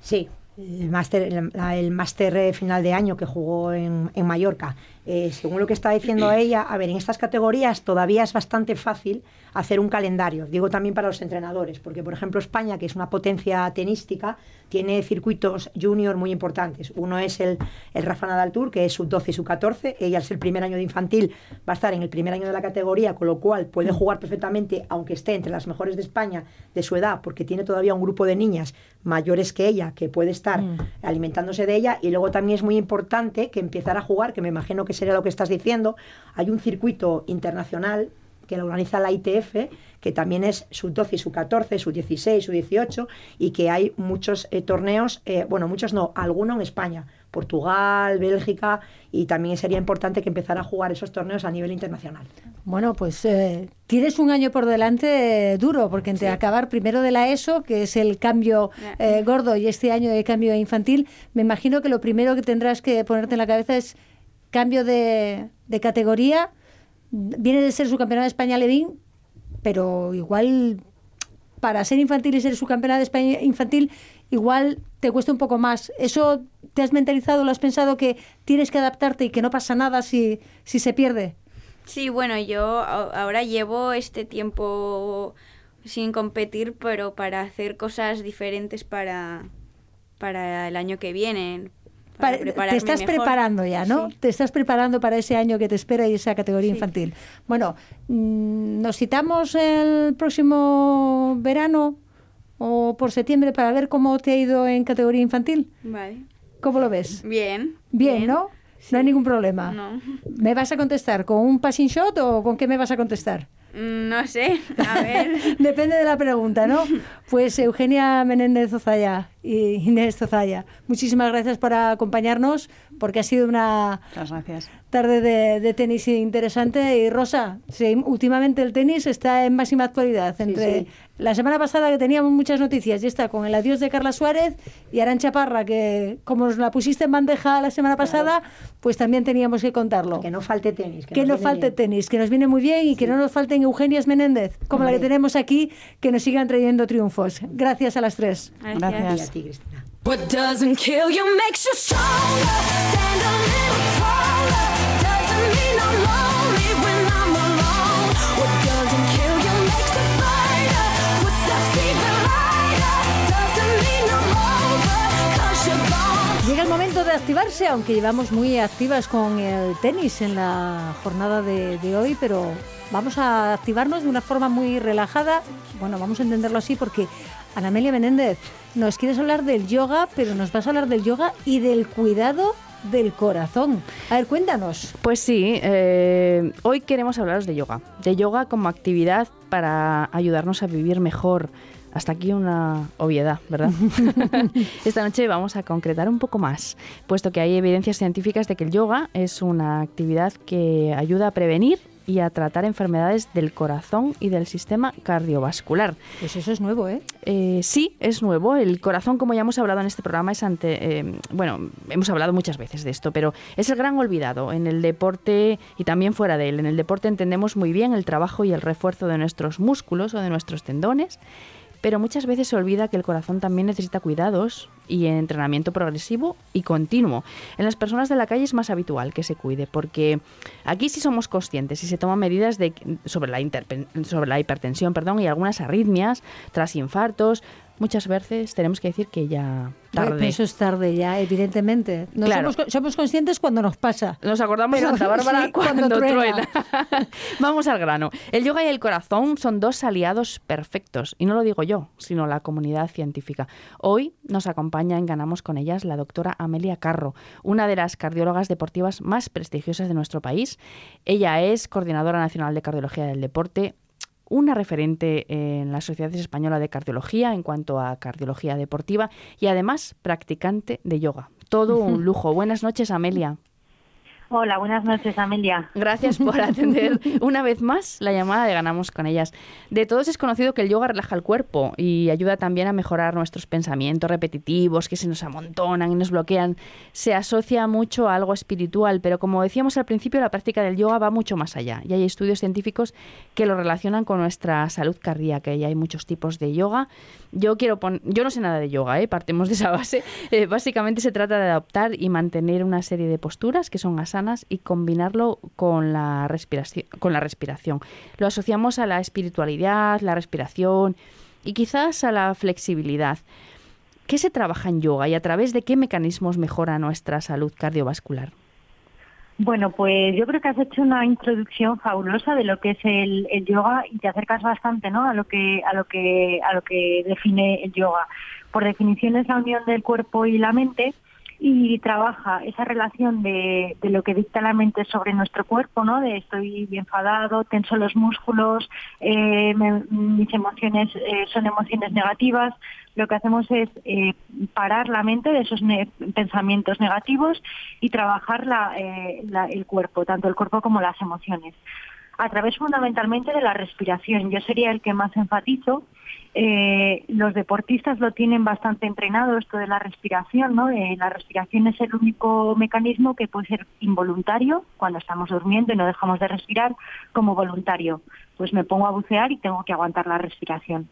Sí, el máster el, el final de año que jugó en, en Mallorca. Eh, según lo que está diciendo ella, a ver, en estas categorías todavía es bastante fácil hacer un calendario. Digo también para los entrenadores, porque por ejemplo España, que es una potencia tenística, tiene circuitos junior muy importantes. Uno es el, el Rafa Nadal Tour, que es sub 12 y sub 14. Ella es el primer año de infantil, va a estar en el primer año de la categoría, con lo cual puede jugar perfectamente, aunque esté entre las mejores de España de su edad, porque tiene todavía un grupo de niñas mayores que ella que puede estar Mm. alimentándose de ella. Y luego también es muy importante que empezar a jugar, que me imagino que sería lo que estás diciendo. Hay un circuito internacional que lo organiza la ITF, que también es sub 12 y sub 14, sub 16, sub 18, y que hay muchos eh, torneos, eh, bueno, muchos no, alguno en España, Portugal, Bélgica, y también sería importante que empezara a jugar esos torneos a nivel internacional. Bueno, pues eh, tienes un año por delante eh, duro, porque entre acabar primero de la ESO, que es el cambio eh, gordo, y este año de cambio infantil, me imagino que lo primero que tendrás que ponerte en la cabeza es cambio de, de categoría. Viene de ser su campeona de España Levín, pero igual para ser infantil y ser su campeona de España infantil, igual te cuesta un poco más. ¿Eso te has mentalizado, lo has pensado que tienes que adaptarte y que no pasa nada si, si se pierde? Sí, bueno, yo ahora llevo este tiempo sin competir, pero para hacer cosas diferentes para, para el año que viene. Para Pare- te estás mejor. preparando ya, ¿no? Sí. Te estás preparando para ese año que te espera y esa categoría Sí. infantil. Bueno, mm, nos citamos el próximo verano o por septiembre para ver cómo te ha ido en categoría infantil. Vale. ¿Cómo lo ves? Bien. Bien, ¿no? No hay ningún problema. No. ¿Me vas a contestar con un passing shot o con qué me vas a contestar? Mm, No sé, a ver. Depende de la pregunta, ¿no? Pues Eugenia Menéndez Ozaya y Inés Zozaya. Muchísimas gracias por acompañarnos, porque ha sido una tarde de, tenis interesante. Y Rosa, últimamente el tenis está en máxima actualidad. Entre la semana pasada que teníamos muchas noticias y está con el adiós de Carla Suárez y Arancha Parra, que como nos la pusiste en bandeja la semana pasada, pues también teníamos que contarlo. Que no falte tenis. Que, no falte tenis, que nos viene muy bien y que no nos falten Eugenias Menéndez, como la que tenemos aquí, que nos sigan trayendo triunfos. Gracias a las tres. Gracias. a ti, Cristina. Activarse, aunque llevamos muy activas con el tenis en la jornada de, hoy, pero vamos a activarnos de una forma muy relajada. Bueno, vamos a entenderlo así porque Ana Amelia Menéndez, nos quieres hablar del yoga, pero nos vas a hablar del yoga y del cuidado del corazón. A ver, cuéntanos. Pues sí, eh, hoy queremos hablaros de yoga, de yoga como actividad para ayudarnos a vivir mejor, hasta aquí una obviedad, ¿verdad? Esta noche vamos a concretar un poco más, puesto que hay evidencias científicas de que el yoga es una actividad que ayuda a prevenir y a tratar enfermedades del corazón y del sistema cardiovascular. Pues eso es nuevo, ¿eh? eh sí, es nuevo. El corazón, como ya hemos hablado en este programa, es ante. Eh, bueno, hemos hablado muchas veces de esto, pero es el gran olvidado en el deporte y también fuera de él. En el deporte entendemos muy bien el trabajo y el refuerzo de nuestros músculos o de nuestros tendones pero muchas veces se olvida que el corazón también necesita cuidados y entrenamiento progresivo y continuo. En las personas de la calle es más habitual que se cuide, porque aquí sí somos conscientes y se toman medidas sobre, la sobre la hipertensión perdón, y algunas arritmias tras infartos, muchas veces tenemos que decir que ya tarde. eso es tarde ya, evidentemente. somos, conscientes cuando nos pasa. Nos acordamos de Santa Bárbara cuando, truena. Vamos al grano. El yoga y el corazón son dos aliados perfectos. Y no lo digo yo, sino la comunidad científica. Hoy nos acompaña en Ganamos con ellas la doctora Amelia Carro, una de las cardiólogas deportivas más prestigiosas de nuestro país. Ella es coordinadora nacional de cardiología del deporte, una referente en la Sociedad Española de Cardiología en cuanto a cardiología deportiva y además practicante de yoga. Todo un lujo. Buenas noches, Amelia. Hola, buenas noches, Amelia. Gracias por atender una vez más la llamada de Ganamos con ellas. De todos es conocido que el yoga relaja el cuerpo y ayuda también a mejorar nuestros pensamientos repetitivos que se nos amontonan y nos bloquean. Se asocia mucho a algo espiritual, pero como decíamos al principio, la práctica del yoga va mucho más allá y hay estudios científicos que lo relacionan con nuestra salud cardíaca y hay muchos tipos de yoga. Yo quiero yo no sé nada de yoga, ¿eh? partemos de esa base. Eh, básicamente se trata de adoptar y mantener una serie de posturas que son y combinarlo con la respiración, con la respiración. Lo asociamos a la espiritualidad, la respiración y quizás a la flexibilidad. ¿Qué se trabaja en yoga y a través de qué mecanismos mejora nuestra salud cardiovascular? Bueno, pues yo creo que has hecho una introducción fabulosa de lo que es el, el, yoga y te acercas bastante, ¿no? A lo que a lo que a lo que define el yoga. Por definición es la unión del cuerpo y la mente y trabaja esa relación de, de, lo que dicta la mente sobre nuestro cuerpo, ¿no? De estoy enfadado, tenso los músculos, eh, mis emociones eh, son emociones negativas. Lo que hacemos es eh, parar la mente de esos pensamientos negativos y trabajar la, el cuerpo, tanto el cuerpo como las emociones a través fundamentalmente de la respiración. Yo sería el que más enfatizo eh, los deportistas lo tienen bastante entrenado, esto de la respiración, ¿no? Eh, la respiración es el único mecanismo que puede ser involuntario cuando estamos durmiendo y no dejamos de respirar, como voluntario. Pues me pongo a bucear y tengo que aguantar la respiración.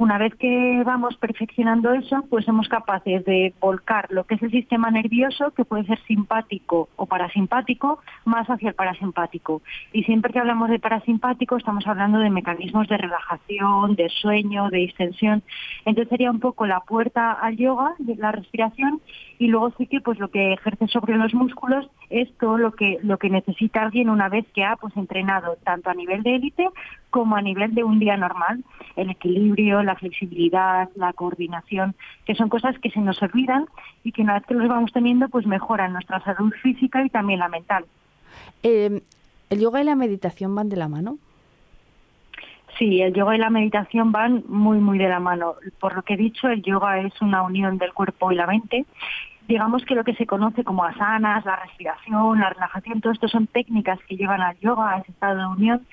Una vez que vamos perfeccionando eso, pues somos capaces de volcar lo que es el sistema nervioso, que puede ser simpático o parasimpático, más hacia el parasimpático. Y siempre que hablamos de parasimpático, estamos hablando de mecanismos de relajación, de sueño, de distensión. Entonces sería un poco la puerta al yoga, la respiración, y luego sí que pues lo que ejerce sobre los músculos es todo lo que lo que necesita alguien una vez que ha pues entrenado tanto a nivel de élite como a nivel de un día normal el equilibrio la flexibilidad la coordinación que son cosas que se nos olvidan y que una vez que los vamos teniendo pues mejoran nuestra salud física y también la mental eh, el yoga y la meditación van de la mano Sí, el yoga y la meditación van muy, muy de la mano. Por lo que he dicho, el yoga es una unión del cuerpo y la mente. Digamos que lo que se conoce como asanas, la respiración, la relajación, todo esto son técnicas que llevan al yoga, a ese estado de unión,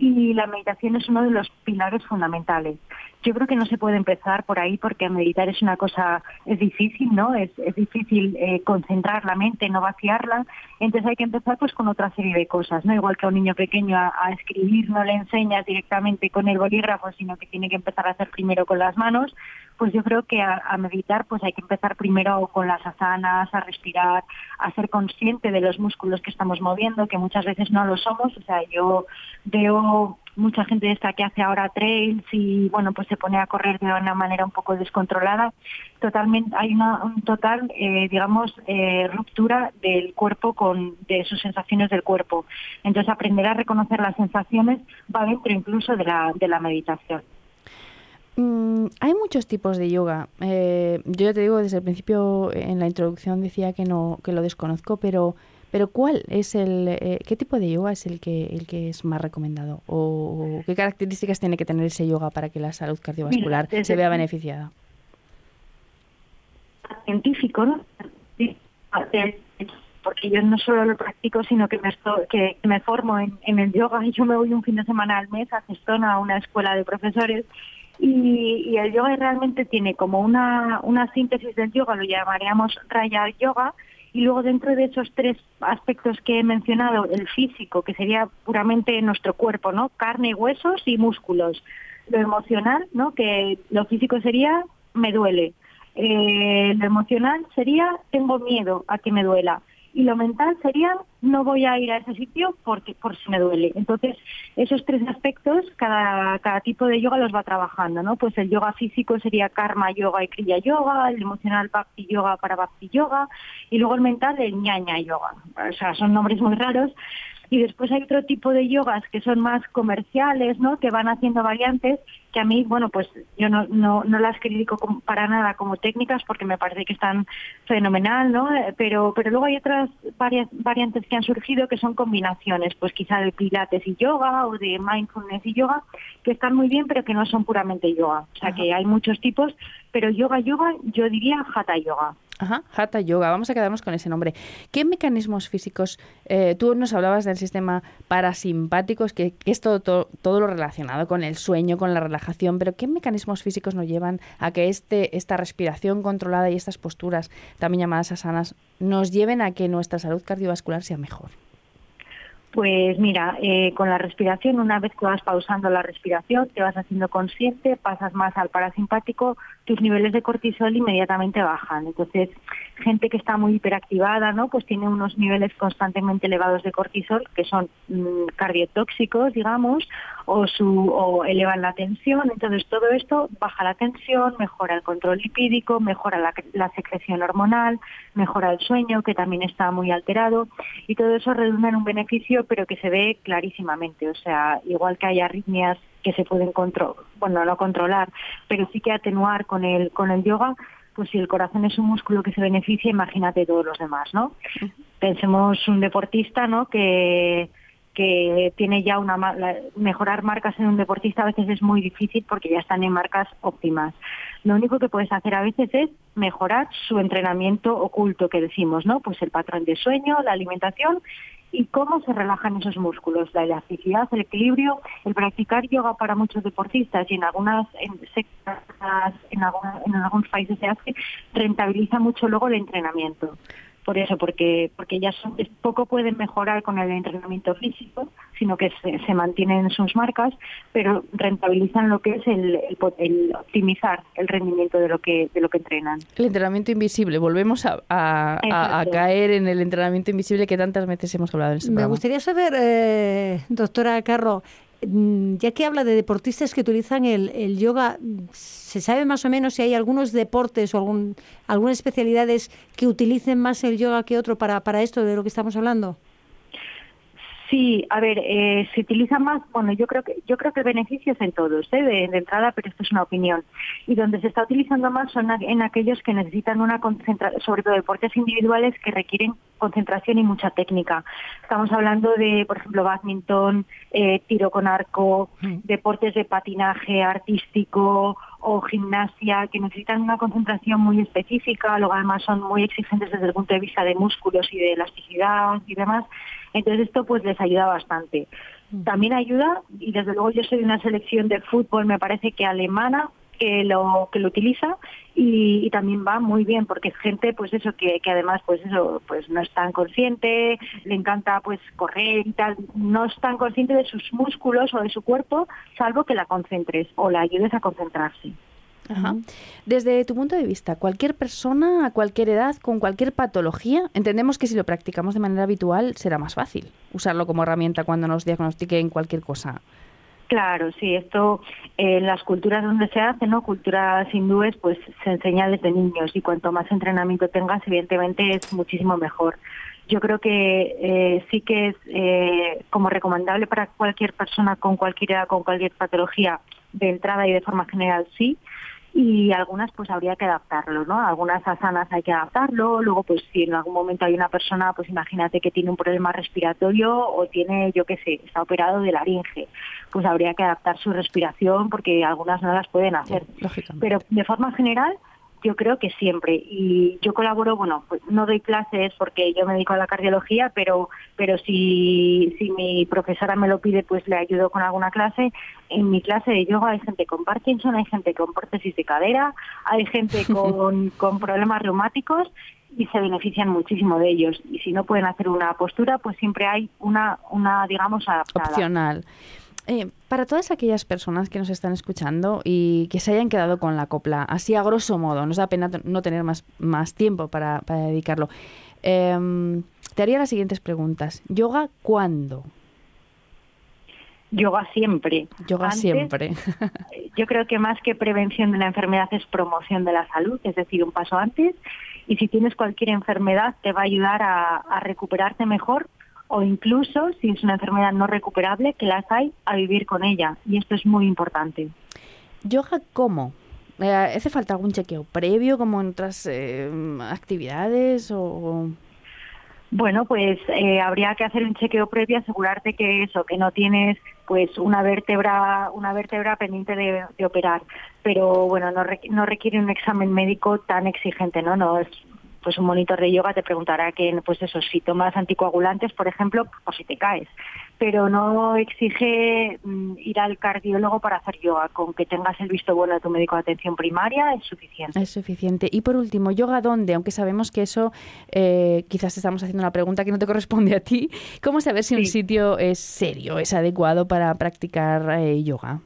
y la meditación es uno de los pilares fundamentales. Yo creo que no se puede empezar por ahí porque meditar es una cosa, es difícil, ¿no? Es, es difícil eh, concentrar la mente, no vaciarla. Entonces hay que empezar pues con otra serie de cosas, ¿no? Igual que a un niño pequeño a, escribir no le enseñas directamente con el bolígrafo, sino que tiene que empezar a hacer primero con las manos pues yo creo que a, a, meditar pues hay que empezar primero con las asanas, a respirar, a ser consciente de los músculos que estamos moviendo, que muchas veces no lo somos. O sea, yo veo mucha gente de esta que hace ahora trails y bueno pues se pone a correr de una manera un poco descontrolada. Totalmente hay una un total eh, digamos eh, ruptura del cuerpo con de sus sensaciones del cuerpo. Entonces aprender a reconocer las sensaciones va dentro incluso de la de la meditación. Mm, hay muchos tipos de yoga. Eh, yo ya te digo, desde el principio en la introducción decía que no, que lo desconozco, pero, pero ¿cuál es el, eh, qué tipo de yoga es el que, el que es más recomendado? ¿O qué características tiene que tener ese yoga para que la salud cardiovascular Mira, se vea beneficiada? Científico, ¿no? Porque yo no solo lo practico, sino que me, que me formo en, en el yoga. Yo me voy un fin de semana al mes a Cestona, a una escuela de profesores, y, y, el yoga realmente tiene como una, una síntesis del yoga, lo llamaríamos Raya Yoga, y luego dentro de esos tres aspectos que he mencionado, el físico, que sería puramente nuestro cuerpo, ¿no? Carne, huesos y músculos. Lo emocional, ¿no? Que lo físico sería me duele. Eh, lo emocional sería tengo miedo a que me duela y lo mental sería no voy a ir a ese sitio porque por si me duele. Entonces, esos tres aspectos, cada, cada tipo de yoga los va trabajando, ¿no? Pues el yoga físico sería karma yoga y kriya yoga, el emocional bhakti yoga para bhakti yoga, y luego el mental el ñaña yoga. O sea, son nombres muy raros. Y después hay otro tipo de yogas que son más comerciales, ¿no? Que van haciendo variantes que a mí, bueno, pues yo no, no, no las critico para nada como técnicas porque me parece que están fenomenal, ¿no? Pero, pero luego hay otras varias variantes que han surgido que son combinaciones, pues quizá de pilates y yoga o de mindfulness y yoga, que están muy bien pero que no son puramente yoga. O sea Ajá. que hay muchos tipos, pero yoga, yoga, yo diría hatha yoga. Ajá, Hatha Yoga. Vamos a quedarnos con ese nombre. ¿Qué mecanismos físicos? Eh, tú nos hablabas del sistema parasimpático, que, que es todo, todo, todo, lo relacionado con el sueño, con la relajación, pero ¿qué mecanismos físicos nos llevan a que este, esta respiración controlada y estas posturas, también llamadas asanas, nos lleven a que nuestra salud cardiovascular sea mejor? Pues mira, eh, con la respiración, una vez que vas pausando la respiración, te vas haciendo consciente, pasas más al parasimpático, tus niveles de cortisol inmediatamente bajan. Entonces, gente que está muy hiperactivada, ¿no? Pues tiene unos niveles constantemente elevados de cortisol que son mmm, cardiotóxicos, digamos, o, su, elevan la tensión. Entonces, todo esto baja la tensión, mejora el control lipídico, mejora la, secreción hormonal, mejora el sueño, que también está muy alterado, y todo eso redunda en un beneficio pero que se ve clarísimamente. O sea, igual que hay arritmias que se pueden controlar, bueno, no controlar, pero sí que atenuar con el, con el yoga, pues si el corazón es un músculo que se beneficia, imagínate todos los demás, ¿no? Pensemos un deportista, ¿no? Que, que tiene ya una mejorar marcas en un deportista a veces es muy difícil porque ya están en marcas óptimas. Lo único que puedes hacer a veces es mejorar su entrenamiento oculto que decimos, ¿no? Pues el patrón de sueño, la alimentación y cómo se relajan esos músculos, la elasticidad, el equilibrio, el practicar yoga para muchos deportistas y en algunas en, en, alguna, en algunos países se hace, rentabiliza mucho luego el entrenamiento por eso, porque porque ya son, poco pueden mejorar con el entrenamiento físico, sino que se, se mantienen sus marcas, pero rentabilizan lo que es el, el, el, optimizar el rendimiento de lo que de lo que entrenan. El entrenamiento invisible, volvemos a, a, a, a caer en el entrenamiento invisible que tantas veces hemos hablado en este Me programa. gustaría saber, eh, doctora Carro, ya que habla de deportistas que utilizan el, el, yoga, ¿se sabe más o menos si hay algunos deportes o algún, algunas especialidades que utilicen más el yoga que otro para, para esto de lo que estamos hablando? Sí, a ver, eh, se utiliza más, bueno, yo creo que yo creo que el beneficio es en todos, ¿eh? de, de entrada, pero esto es una opinión. Y donde se está utilizando más son en aquellos que necesitan una concentración, sobre todo deportes individuales que requieren concentración y mucha técnica. Estamos hablando de, por ejemplo, badminton, eh, tiro con arco, deportes de patinaje artístico o gimnasia que necesitan una concentración muy específica, luego además son muy exigentes desde el punto de vista de músculos y de elasticidad y demás. Entonces esto pues les ayuda bastante. También ayuda, y desde luego yo soy de una selección de fútbol, me parece que alemana, que lo que lo utiliza y, y también va muy bien porque es gente pues eso que, que además pues eso pues no es tan consciente le encanta pues correr y tal no es tan consciente de sus músculos o de su cuerpo salvo que la concentres o la ayudes a concentrarse Ajá. Desde tu punto de vista, cualquier persona a cualquier edad, con cualquier patología, entendemos que si lo practicamos de manera habitual será más fácil usarlo como herramienta cuando nos diagnostiquen cualquier cosa. Claro, sí, esto eh, en las culturas donde se hace, ¿no? Culturas hindúes, pues se enseña desde niños y cuanto más entrenamiento tengas, evidentemente es muchísimo mejor. Yo creo que eh, sí que es eh, como recomendable para cualquier persona con cualquier edad, con cualquier patología, de entrada y de forma general sí, y algunas pues habría que adaptarlo, ¿no? Algunas asanas hay que adaptarlo, luego pues si en algún momento hay una persona, pues imagínate que tiene un problema respiratorio o tiene, yo qué sé, está operado de laringe, pues habría que adaptar su respiración porque algunas no las pueden hacer. Pero de forma general yo creo que siempre. Y yo colaboro bueno pues no doy clases porque yo me dedico a la cardiología pero pero si si mi profesora me lo pide pues le ayudo con alguna clase. En mi clase de yoga hay gente con Parkinson hay gente con prótesis de cadera hay gente con, con problemas reumáticos y se benefician muchísimo de ellos. Y si no pueden hacer una postura pues siempre hay una una digamos adaptada. Opcional. Eh, para todas aquellas personas que nos están escuchando y que se hayan quedado con la copla, así a grosso modo, nos da pena no tener más, más tiempo para, para dedicarlo. Em, te haría las siguientes preguntas. ¿Yoga cuándo? yoga siempre Yoga Antes, siempre. yo creo que más que prevención de la enfermedad es promoción de la salud, es decir, un paso antes. Y si tienes cualquier enfermedad, te va a ayudar a, a recuperarte mejor o incluso, si es una enfermedad no recuperable, que las hay, a vivir con ella. Y esto es muy importante. ¿Yoga cómo? Eh, ¿Hace falta algún chequeo previo como en otras eh, actividades o...? Bueno, pues eh, habría que hacer un chequeo previo, asegurarte que eso, que no tienes pues una vértebra, una vértebra pendiente de, de operar. Pero bueno, no, requ- no requiere un examen médico tan exigente, ¿no? No es pues un monitor de yoga te preguntará que pues eso si tomas anticoagulantes por ejemplo o si te caes pero no exige mm, ir al cardiólogo para hacer yoga con que tengas el visto bueno de tu médico de atención primaria es suficiente Es suficiente. Y por último, ¿yoga dónde? Aunque sabemos que eso, eh, quizás estamos haciendo una pregunta que no te corresponde a ti. ¿Cómo saber si un sitio es serio, es adecuado para practicar eh, yoga?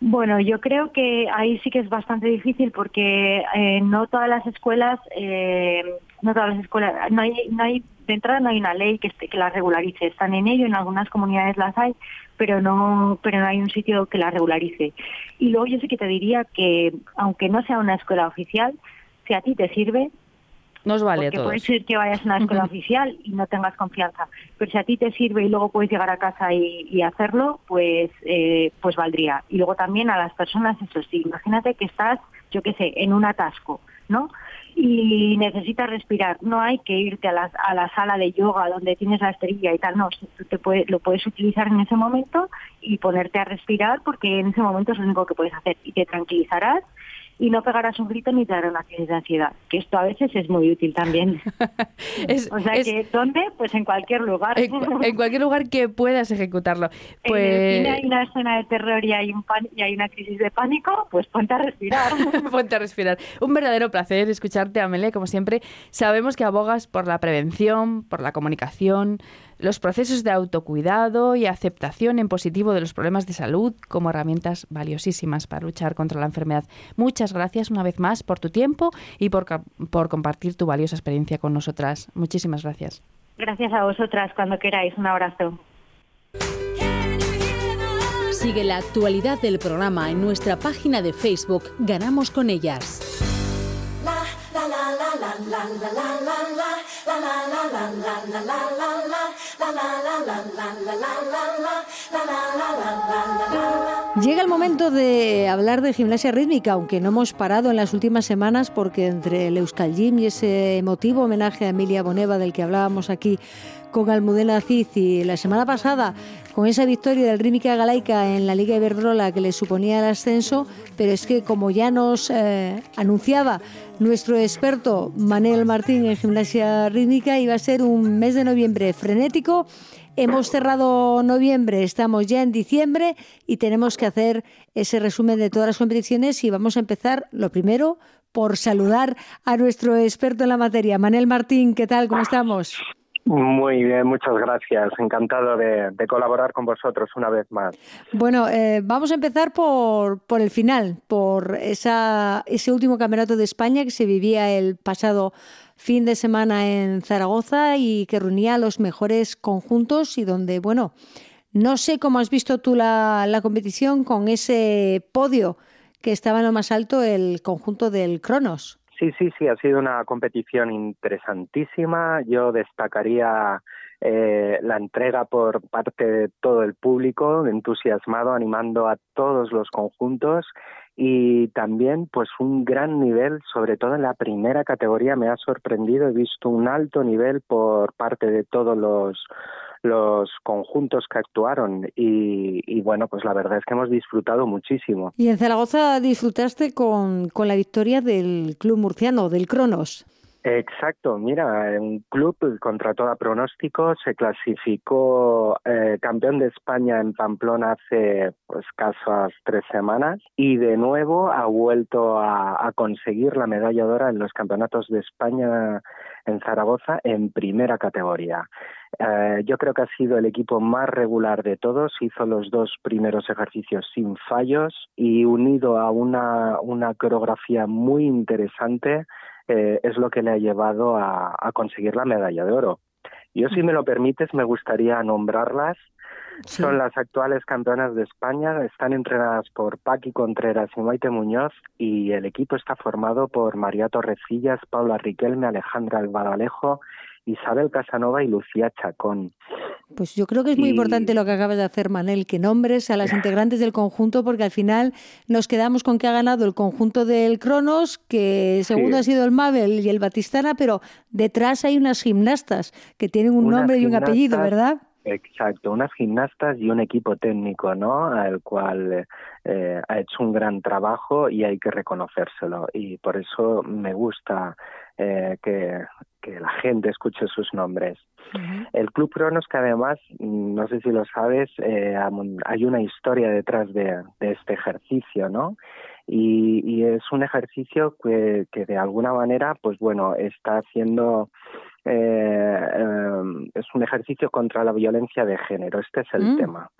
Bueno, yo creo que ahí sí que es bastante difícil porque eh, no todas las escuelas, eh, no todas las escuelas, no hay, no hay, de entrada no hay una ley que, que las regularice. Están en ello, en algunas comunidades las hay, pero no, pero no hay un sitio que las regularice. Y luego yo sí que te diría que, aunque no sea una escuela oficial, si a ti te sirve, Nos vale a porque todos. puede ser que vayas a una escuela oficial y no tengas confianza, pero si a ti te sirve y luego puedes llegar a casa y, y hacerlo, pues eh, pues valdría. Y luego también a las personas, eso sí, imagínate que estás, yo qué sé, en un atasco, ¿no? Y necesitas respirar. No hay que irte a la, a la sala de yoga donde tienes la esterilla y tal, no, tú te puede- lo puedes utilizar en ese momento y ponerte a respirar porque en ese momento es lo único que puedes hacer y te tranquilizarás y no pegarás un grito ni te dará una crisis de ansiedad, que esto a veces es muy útil también. o sea es- que, ¿dónde? Pues en cualquier lugar. En, cu- en cualquier lugar que puedas ejecutarlo. En el cine hay Pues una escena de terror y hay, un pan- y hay una crisis de pánico, pues ponte a respirar. ponte a respirar. Un verdadero placer escucharte, Amelia, como siempre. Sabemos que abogas por la prevención, por la comunicación, los procesos de autocuidado y aceptación en positivo de los problemas de salud como herramientas valiosísimas para luchar contra la enfermedad. Muchas gracias una vez más por tu tiempo y por, por compartir tu valiosa experiencia con nosotras. Muchísimas gracias. Gracias a vosotras, cuando queráis. Un abrazo. Sigue la actualidad del programa en nuestra página de Facebook Ganamos con ellas. Llega el momento de hablar de gimnasia rítmica, aunque no hemos parado en las últimas semanas porque entre el Euskal Gym y ese emotivo homenaje a Emilia Boneva del que hablábamos aquí con Almudena Cid y la semana pasada con esa victoria del Rítmica Galaica en la Liga Iberdrola que le suponía el ascenso, pero es que como ya nos eh, anunciaba nuestro experto Manel Martín en gimnasia rítmica, iba a ser un mes de noviembre frenético. Hemos cerrado noviembre, estamos ya en diciembre y tenemos que hacer ese resumen de todas las competiciones y vamos a empezar, lo primero, por saludar a nuestro experto en la materia. Manel Martín, ¿qué tal? ¿Cómo estamos? Muy bien, muchas gracias. Encantado de, colaborar con vosotros una vez más. Bueno, eh, vamos a empezar por, por el final, por esa, ese último campeonato de España que se vivía el pasado fin de semana en Zaragoza y que reunía los mejores conjuntos y donde, bueno, no sé cómo has visto tú la, la competición con ese podio que estaba en lo más alto el conjunto del Cronos. Sí, sí, sí, ha sido una competición interesantísima. Yo destacaría eh, la entrega por parte de todo el público, entusiasmado, animando a todos los conjuntos y también pues un gran nivel, sobre todo en la primera categoría me ha sorprendido, he visto un alto nivel por parte de todos los los conjuntos que actuaron y, bueno, pues la verdad es que hemos disfrutado muchísimo. Y en Zaragoza disfrutaste con, con la victoria del club murciano, del Cronos. Exacto, mira, un club contra toda pronóstico se clasificó eh, campeón de España en Pamplona hace pues tres semanas y de nuevo ha vuelto a, a conseguir la medalla de oro en los campeonatos de España en Zaragoza en primera categoría. Eh, yo creo que ha sido el equipo más regular de todos, hizo los dos primeros ejercicios sin fallos y unido a una, una coreografía muy interesante eh, es lo que le ha llevado a, a conseguir la medalla de oro. Yo, si me lo permites, me gustaría nombrarlas. Son las actuales campeonas de España, están entrenadas por Paqui Contreras y Maite Muñoz y el equipo está formado por María Torrecillas, Paula Riquelme, Alejandra Alvaro Isabel Casanova y Lucía Chacón. Pues yo creo que es muy importante lo que acabas de hacer, Manel, que nombres a las integrantes del conjunto, porque al final nos quedamos con que ha ganado el conjunto del Cronos, que segundo ha sido el Mabel y el Batistana, pero detrás hay unas gimnastas que tienen un nombre y un apellido, ¿verdad? Exacto, unas gimnastas y un equipo técnico, ¿no? Al cual eh, ha hecho un gran trabajo y hay que reconocérselo. Y por eso me gusta eh, que, que la gente escuche sus nombres. El Club Cronos, que además, no sé si lo sabes, eh, hay una historia detrás de, de este ejercicio, ¿no? Y, y, es un ejercicio que, que de alguna manera, pues bueno, está haciendo eh, eh, es un ejercicio contra la violencia de género. Este es el mm. tema.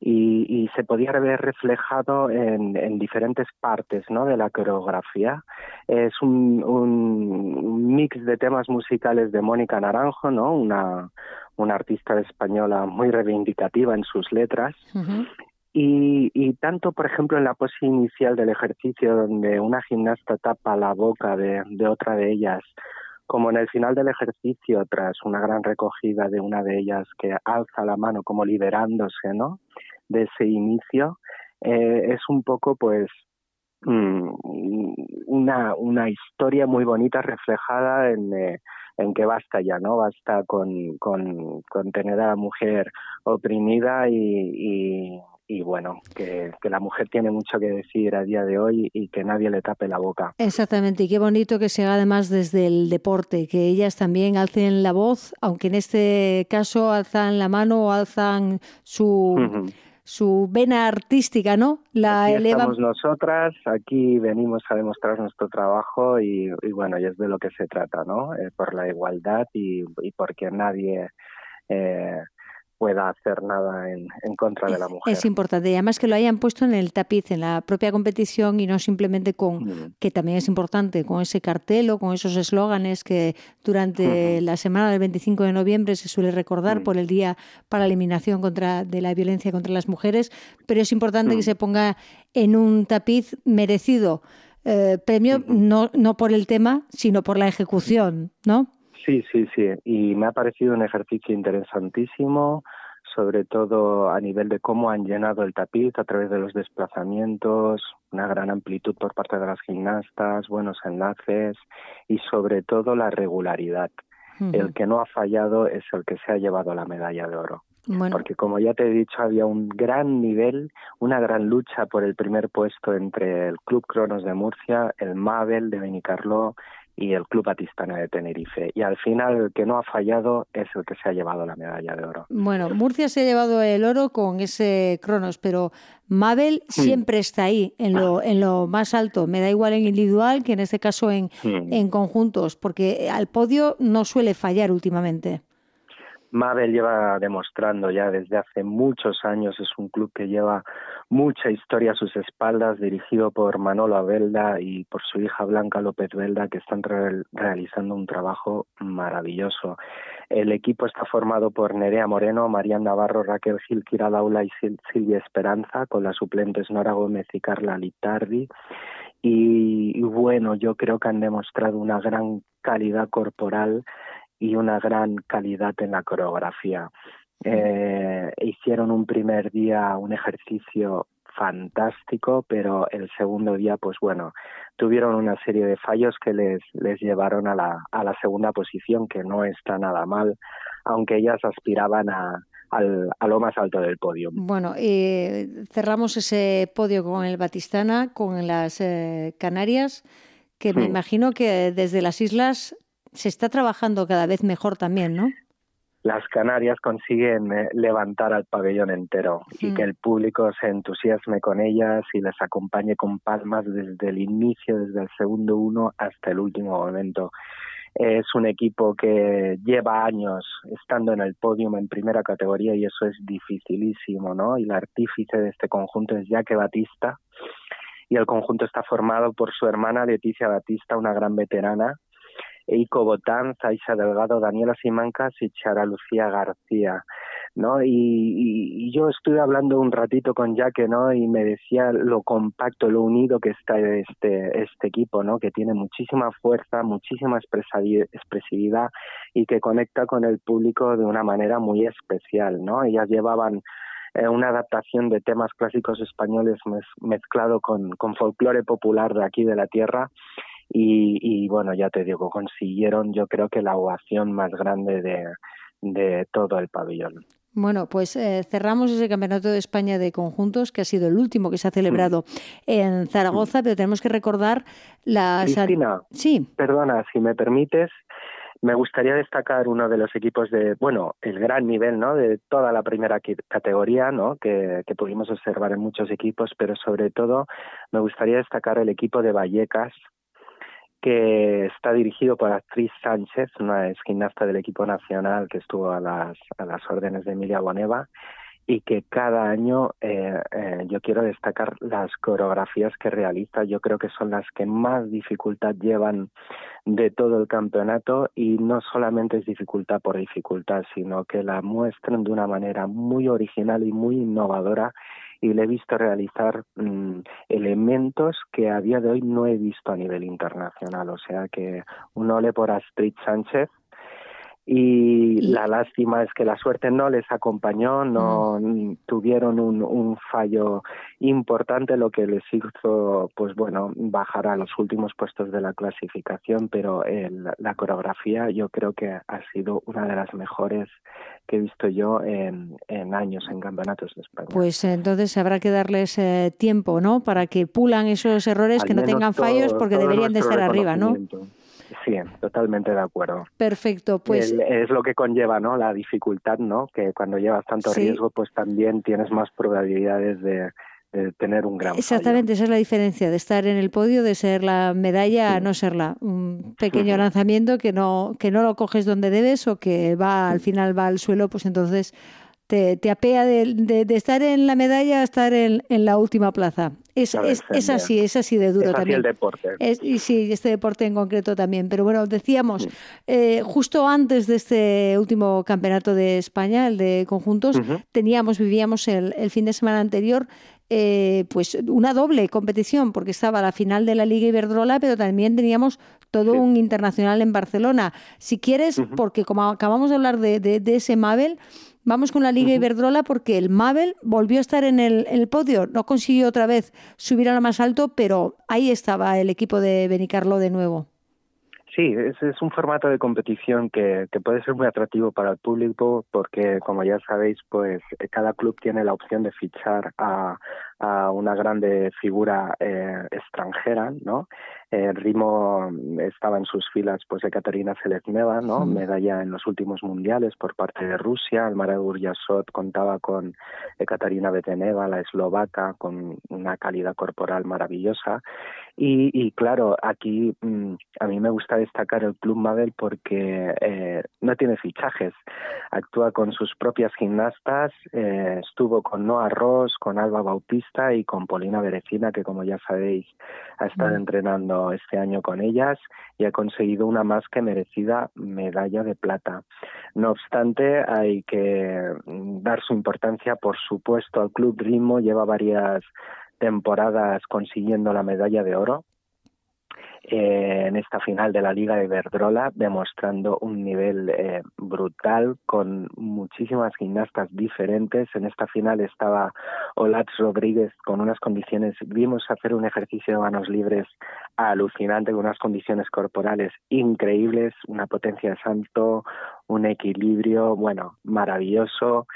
Y, y, se podía ver reflejado en, en, diferentes partes ¿no? de la coreografía. Es un, un, mix de temas musicales de Mónica Naranjo, ¿no? una, una artista española muy reivindicativa en sus letras. Y, y, tanto, por ejemplo, en la pose inicial del ejercicio, donde una gimnasta tapa la boca de, de otra de ellas como en el final del ejercicio, tras una gran recogida de una de ellas que alza la mano como liberándose, ¿no? De ese inicio, eh, es un poco, pues, mm, una, una historia muy bonita reflejada en, eh, en que basta ya, ¿no? Basta con, con, tener a la mujer oprimida y y bueno, que, la mujer tiene mucho que decir a día de hoy y que nadie le tape la boca. Exactamente, y qué bonito que se haga además desde el deporte, que ellas también alcen la voz, aunque en este caso alzan la mano o alzan su... su vena artística, ¿no? La aquí Estamos nosotras, aquí venimos a demostrar nuestro trabajo y, bueno, y es de lo que se trata, ¿no? Eh, por la igualdad y, y porque nadie eh, pueda hacer nada en, contra de la mujer. Es importante, y además que lo hayan puesto en el tapiz, en la propia competición y no simplemente con, mm. que también es importante, con ese cartel o con esos eslóganes que durante la semana del 25 de noviembre se suele recordar mm. por el Día para la Eliminación contra, de la Violencia contra las Mujeres, pero es importante que mm. se ponga en un tapiz merecido eh, premio no, no por el tema, sino por la ejecución, ¿no? Sí, sí, sí. Y me ha parecido un ejercicio interesantísimo, sobre todo a nivel de cómo han llenado el tapiz a través de los desplazamientos, una gran amplitud por parte de las gimnastas, buenos enlaces y sobre todo la regularidad. El que no ha fallado es el que se ha llevado la medalla de oro. Porque como ya te he dicho, había un gran nivel, una gran lucha por el primer puesto entre el Club Cronos de Murcia, el Mabel de Benicarló y el Club Batistana de Tenerife. Y al final el que no ha fallado es el que se ha llevado la medalla de oro. Bueno, Murcia se ha llevado el oro con ese Cronos, pero Mabel siempre está ahí, en lo, en lo más alto. Me da igual en individual que en este caso en, en conjuntos, porque al podio no suele fallar últimamente. Mabel lleva demostrando ya desde hace muchos años, es un club que lleva mucha historia a sus espaldas, dirigido por Manolo Abelda y por su hija Blanca López Belda, que están re- realizando un trabajo maravilloso. El equipo está formado por Nerea Moreno, Marian Navarro, Raquel Gil Quiradaula y Sil- Silvia Esperanza, con las suplentes Nora Gómez y Carla Litardi. Y, y bueno, yo creo que han demostrado una gran calidad corporal y una gran calidad en la coreografía. Eh, hicieron un primer día un ejercicio fantástico, pero el segundo día, pues bueno, tuvieron una serie de fallos que les, les llevaron a la, a la segunda posición, que no está nada mal, aunque ellas aspiraban a, al- a lo más alto del podio. Bueno, eh, cerramos ese podio con el Batistana, con las eh, Canarias, que me imagino que desde las islas se está trabajando cada vez mejor también, ¿no? las Canarias consiguen eh, levantar al pabellón entero y Mm. que el público se entusiasme con ellas y les acompañe con palmas desde el inicio, desde el segundo uno hasta el último momento. Es un equipo que lleva años estando en el podium en primera categoría y eso es dificilísimo, ¿no? Y el artífice de este conjunto es Jaque Batista y el conjunto está formado por su hermana Leticia Batista, una gran veterana, Eiko Botán, Zaisha Delgado, Daniela Simancas y Chara Lucía García, ¿no? Y, yo estuve hablando un ratito con Jaque, ¿no? Y me decía lo compacto, lo unido que está este, este equipo, ¿no? Que tiene muchísima fuerza, muchísima expresividad y que conecta con el público de una manera muy especial, ¿no? Ellas llevaban eh, una adaptación de temas clásicos españoles mez- mezclado con, con folclore popular de aquí de la tierra y, y bueno, ya te digo, consiguieron yo creo que la ovación más grande de, de todo el pabellón. Bueno, pues eh, cerramos ese Campeonato de España de Conjuntos, que ha sido el último que se ha celebrado en Zaragoza, pero tenemos que recordar las... Cristina, Sí, perdona, si me permites, me gustaría destacar uno de los equipos de, bueno, el gran nivel, ¿no? De toda la primera categoría, ¿no? Que, que pudimos observar en muchos equipos, pero sobre todo me gustaría destacar el equipo de Vallecas, que está dirigido por Actriz Sánchez, una ex gimnasta del equipo nacional que estuvo a las, a las órdenes de Emilia Boneva y que cada año eh, eh, yo quiero destacar las coreografías que realiza. Yo creo que son las que más dificultad llevan de todo el campeonato y no solamente es dificultad por dificultad, sino que la muestran de una manera muy original y muy innovadora y le he visto realizar mm, elementos que a día de hoy no he visto a nivel internacional. O sea que un ole por Astrid Sánchez. Y la lástima es que la suerte no les acompañó, no mm, tuvieron un, un fallo importante, lo que les hizo, pues bueno, bajar a los últimos puestos de la clasificación, pero el- la coreografía yo creo que ha sido una de las mejores que he visto yo en, en años en campeonatos de España. pues entonces habrá que darles eh, tiempo, ¿no? Para que pulan esos errores, Al que no tengan todo- fallos, porque deberían de estar arriba, ¿no? Sí, totalmente de acuerdo. Perfecto, pues El- es lo que conlleva, ¿no? La dificultad, ¿no? Que cuando llevas tanto Sí. riesgo, pues también tienes más probabilidades de, de tener un gran fallo. exactamente esa es la diferencia de estar en el podio, de ser la medalla a no serla. Un pequeño lanzamiento que no, que no lo coges donde debes o que va al final va al suelo, pues entonces te, te apea de, de- de estar en la medalla a estar en, en la última plaza. Es, es, es así, es así de duro Es así también. el deporte. Es- y sí, este deporte en concreto también. Pero bueno, Mm. decíamos, eh, justo antes de este último campeonato de España, el de conjuntos, teníamos, vivíamos el, el fin de semana anterior eh, pues una doble competición, porque estaba la final de la Liga Iberdrola, pero también teníamos todo un internacional en Barcelona. Si quieres, porque como acabamos de hablar de, de, ese Mabel, vamos con la Liga Iberdrola porque el Mabel volvió a estar en el, en el, podio, no consiguió otra vez subir a lo más alto, pero ahí estaba el equipo de Benicarlo de nuevo. Sí, es, es un formato de competición que, que puede ser muy atractivo para el público porque, como ya sabéis, pues eh, cada club tiene la opción de fichar a, a una grande figura eh, extranjera, ¿no? Eh, Rimo estaba en sus filas pues de Katerina Selezneva, ¿no? Medalla en los últimos mundiales por parte de Rusia. El Mara Urjasot contaba con Katarina Beteneva, la eslovaca, con una calidad corporal maravillosa. Y, y claro, aquí mm, a mí me gusta destacar el Club Mabel porque eh, no tiene fichajes. Actúa con sus propias gimnastas. Eh, estuvo con Noah Ross, con Alba Bautista y con Polina Berecina, que como ya sabéis ha estado entrenando este año con ellas y ha conseguido una más que merecida medalla de plata. No obstante, hay que mm, dar su importancia, por supuesto, al Club Ritmo. Lleva varias temporadas consiguiendo la medalla de oro eh, en esta final de la Liga de Verdrola, demostrando un nivel eh, brutal con muchísimas gimnastas diferentes. En esta final estaba Olaz Rodríguez con unas condiciones, vimos hacer un ejercicio de manos libres alucinante, con unas condiciones corporales increíbles, una potencia de salto, un equilibrio, bueno, maravilloso.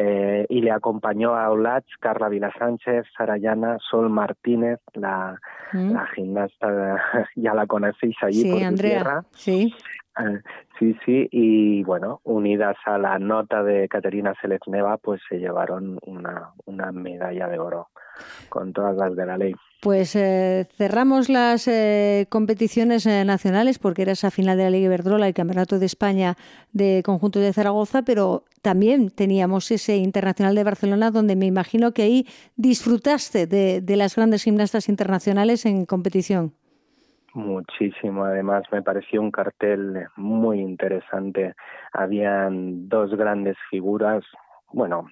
Eh, y le acompañó a Olach, Carla Vila Sánchez, Sarayana, Sol Martínez, la, mm. la gimnasta, ya la conocéis allí sí, por Andrea, tierra. Sí. Sí, sí, y bueno, unidas a la nota de Caterina Selezneva, pues se llevaron una, una medalla de oro con todas las de la ley. Pues eh, cerramos las eh, competiciones eh, nacionales porque era esa final de la Liga Iberdrola y Campeonato de España de Conjunto de Zaragoza, pero también teníamos ese Internacional de Barcelona donde me imagino que ahí disfrutaste de, de las grandes gimnastas internacionales en competición. Muchísimo, además me pareció un cartel muy interesante. Habían dos grandes figuras, bueno,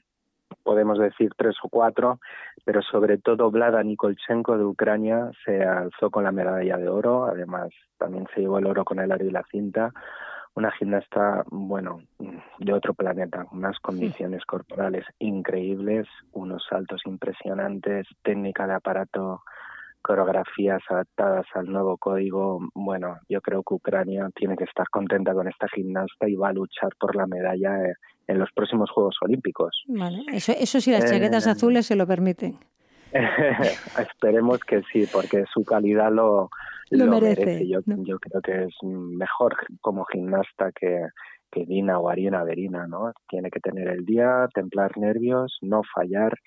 podemos decir tres o cuatro, pero sobre todo Vlada Nikolchenko de Ucrania se alzó con la medalla de oro, además también se llevó el oro con el aro y la cinta, una gimnasta, bueno, de otro planeta, unas condiciones corporales increíbles, unos saltos impresionantes, técnica de aparato, coreografías adaptadas al nuevo código. Bueno, yo creo que Ucrania tiene que estar contenta con esta gimnasta y va a luchar por la medalla en los próximos Juegos Olímpicos. Vale, eso, eso sí, las chaquetas eh, azules se lo permiten. Esperemos que sí, porque su calidad lo, lo, merece. Yo, yo creo que es mejor como gimnasta que, que Dina o Ariana Verina, ¿no? Tiene que tener el día, templar nervios, no fallar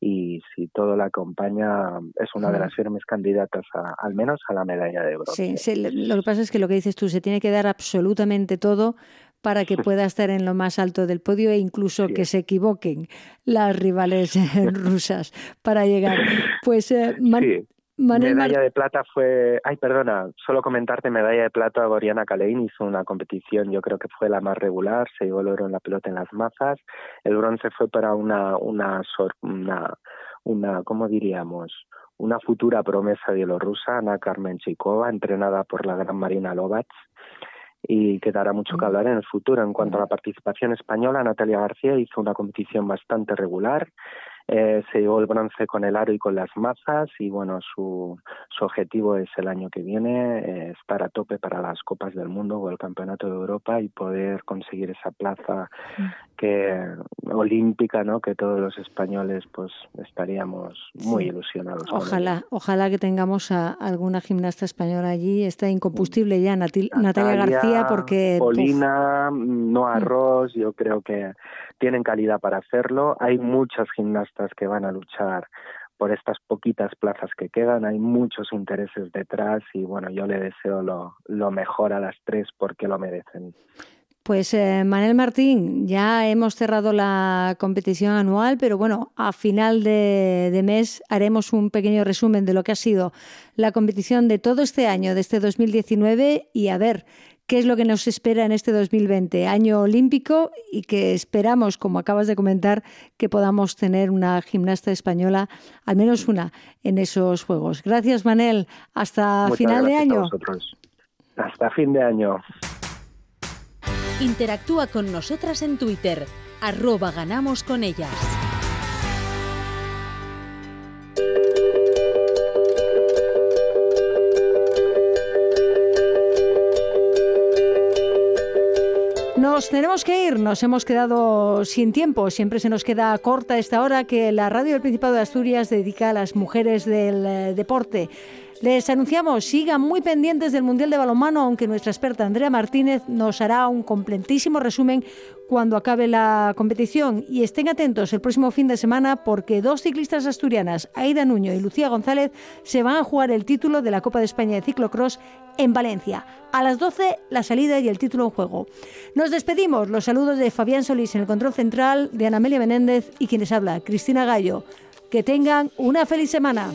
y si todo la acompaña es una de las firmes candidatas a, al menos a la medalla de bronce. Sí, lo que pasa es que lo que dices tú, se tiene que dar absolutamente todo para que pueda estar en lo más alto del podio e incluso que se equivoquen las rivales rusas para llegar. Pues eh, medalla de plata fue, ay perdona, solo comentarte medalla de plata Goriana Kalein hizo una competición, yo creo que fue la más regular, se llevó el oro en la pelota en las mazas, el bronce fue para una una una, una ¿cómo diríamos? una futura promesa bielorrusa, Ana Carmen Chikova, entrenada por la gran Marina Lovats, y que dará mucho que hablar en el futuro. En cuanto a la participación española, Natalia García hizo una competición bastante regular, eh, se llevó el bronce con el aro y con las mazas y bueno, su, su objetivo es el año que viene eh, estar a tope para las Copas del Mundo o el Campeonato de Europa y poder conseguir esa plaza que olímpica, ¿no? Que todos los españoles pues estaríamos muy ilusionados. Ojalá, ojalá que tengamos a alguna gimnasta española allí. Está incombustible ya Natalia, García porque... Polina, Noah mm. Ross, yo creo que tienen calidad para hacerlo. Hay muchas gimnastas que van a luchar por estas poquitas plazas que quedan. Hay muchos intereses detrás y bueno, yo le deseo lo, lo mejor a las tres porque lo merecen. Pues eh, Manel Martín, ya hemos cerrado la competición anual, pero bueno, a final de, de, mes haremos un pequeño resumen de lo que ha sido la competición de todo este año, de este 2019, y a ver qué es lo que nos espera en este 2020, año olímpico, y que esperamos, como acabas de comentar, que podamos tener una gimnasta española, al menos una, en esos Juegos. Gracias, Manel. Hasta final de año. Hasta fin de año. Interactúa con nosotras en Twitter, arroba ganamos con ellas. Nos tenemos que ir, nos hemos quedado sin tiempo, siempre se nos queda corta esta hora que la radio del Principado de Asturias dedica a las mujeres del eh, deporte. Les anunciamos, sigan muy pendientes del Mundial de Balonmano, aunque nuestra experta Andrea Martínez nos hará un completísimo resumen cuando acabe la competición. Y estén atentos el próximo fin de semana porque dos ciclistas asturianas, Aida Nuño y Lucía González, se van a jugar el título de la Copa de España de Ciclocross en Valencia. A las 12 la salida y el título en juego. Nos despedimos. Los saludos de Fabián Solís en el control central, de Ana Amelia Menéndez y quienes habla, Cristina Gallo. Que tengan una feliz semana.